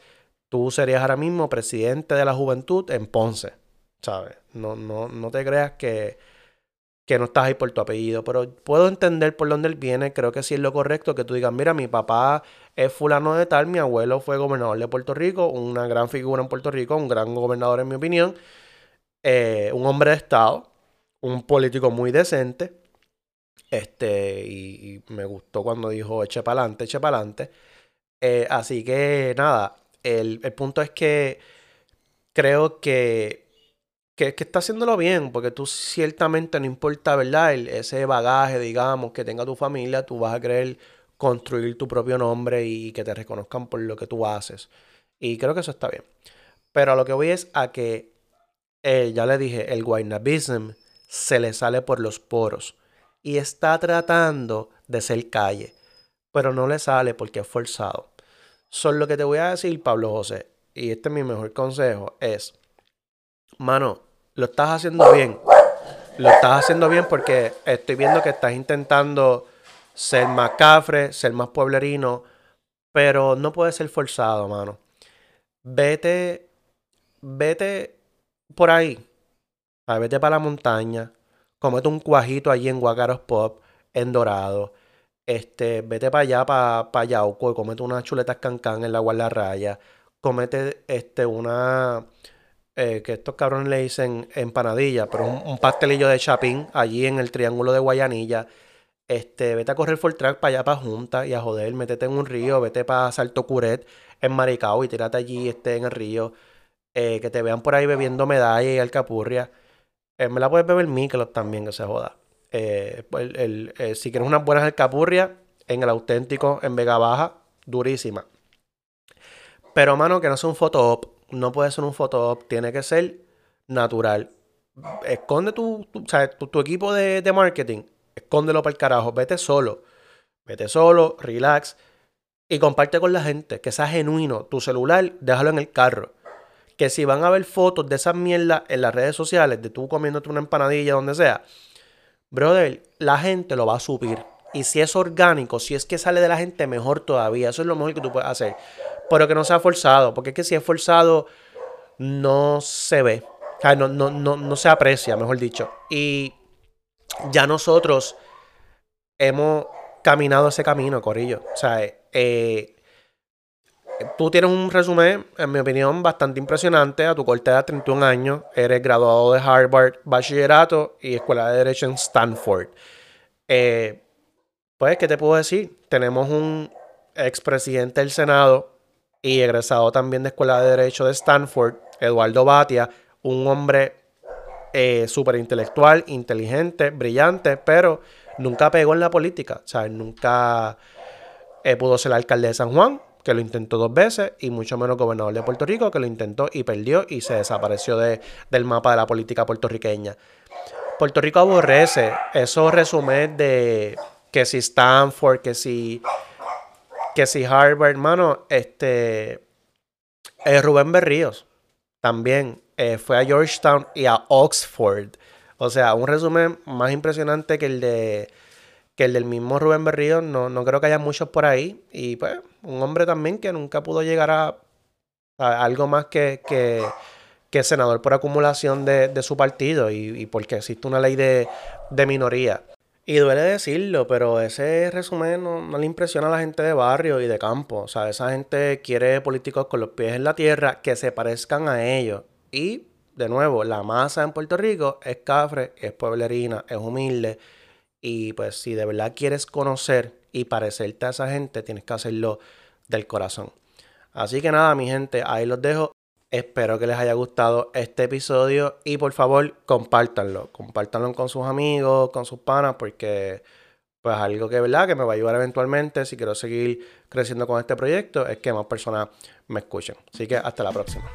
tú serías ahora mismo presidente de la juventud en Ponce. ¿Sabes? No, no, no te creas que, que no estás ahí por tu apellido. Pero puedo entender por dónde él viene. Creo que sí es lo correcto que tú digas, mira, mi papá es fulano de tal, mi abuelo fue gobernador de Puerto Rico, una gran figura en Puerto Rico, un gran gobernador en mi opinión, eh, un hombre de Estado un político muy decente. Este, y, me gustó cuando dijo eche para adelante, eche para adelante. Eh, así que nada, el, punto es que creo que, que, está haciéndolo bien, porque tú ciertamente no importa, ¿verdad? ese bagaje, digamos, que tenga tu familia, tú vas a querer construir tu propio nombre y, que te reconozcan por lo que tú haces. Y creo que eso está bien. Pero a lo que voy es a que, eh, ya le dije, el Guaynabism se le sale por los poros y está tratando de ser calle, pero no le sale porque es forzado. Solo lo que te voy a decir, Pablo José, y este es mi mejor consejo, es, mano, lo estás haciendo bien. Lo estás haciendo bien porque estoy viendo que estás intentando ser más cafre, ser más pueblerino, pero no puede ser forzado, mano. Vete, vete por ahí a vete para la montaña, comete un cuajito allí en Guacaros Pop, en Dorado. Este, vete para allá, para pa Yauco, y comete unas chuletas cancán en la Guardarraya. Comete este, una. Eh, que estos cabrones le dicen empanadilla, pero un, pastelillo de chapín allí en el triángulo de Guayanilla. Este, vete a correr full track para allá, para Junta y a joder, métete en un río, vete para Salto Curet en Maricao y tírate allí este, en el río. Eh, que te vean por ahí bebiendo medalla y alcapurria. Me la puedes beber Michelob también, que se joda. Eh, pues, eh, si quieres unas buenas alcapurrias, en el auténtico, en Vega Baja, durísima. Pero, mano, que no sea un photo op. No puede ser un photo op. Tiene que ser natural. Esconde tu, tu, equipo de, de, marketing. Escóndelo para el carajo. Vete solo. Vete solo, relax. Y comparte con la gente. Que sea genuino. Tu celular, déjalo en el carro que si van a ver fotos de esas mierdas en las redes sociales, de tú comiéndote una empanadilla, donde sea, brother, la gente lo va a subir. Y si es orgánico, si es que sale de la gente, mejor todavía. Eso es lo mejor que tú puedes hacer. Pero que no sea forzado, porque es que si es forzado, no se ve. O sea, no, no, no, no se aprecia, mejor dicho. Y ya nosotros hemos caminado ese camino, Corillo. O sea, eh, Tú tienes un resumen, en mi opinión, bastante impresionante. A tu corta edad, 31 años, eres graduado de Harvard, bachillerato y escuela de Derecho en Stanford. Eh, pues, ¿qué te puedo decir? Tenemos un expresidente del Senado y egresado también de Escuela de Derecho de Stanford, Eduardo Batia, un hombre eh, súper intelectual, inteligente, brillante, pero nunca pegó en la política. O sea, nunca eh, pudo ser alcalde de San Juan, que lo intentó dos veces, y mucho menos gobernador de Puerto Rico, que lo intentó y perdió y se desapareció de, del mapa de la política puertorriqueña. Puerto Rico aborrece esos resúmenes de que si Stanford, que si, que si Harvard, hermano, este, eh, Rubén Berríos también eh, fue a Georgetown y a Oxford. O sea, un resumen más impresionante que el de que el del mismo Rubén Berrío, no, no creo que haya muchos por ahí. Y pues, un hombre también que nunca pudo llegar a, algo más que, que, senador por acumulación de, su partido y, porque existe una ley de, minoría. Y duele decirlo, pero ese resumen no, le impresiona a la gente de barrio y de campo. O sea, esa gente quiere políticos con los pies en la tierra que se parezcan a ellos. Y, de nuevo, la masa en Puerto Rico es cafre, es pueblerina, es humilde y pues si de verdad quieres conocer y parecerte a esa gente, tienes que hacerlo del corazón. Así que nada, mi gente, ahí los dejo. Espero que les haya gustado este episodio y por favor compártanlo. Compártanlo con sus amigos, con sus panas, porque pues algo que, ¿verdad? que me va a ayudar eventualmente si quiero seguir creciendo con este proyecto es que más personas me escuchen. Así que hasta la próxima.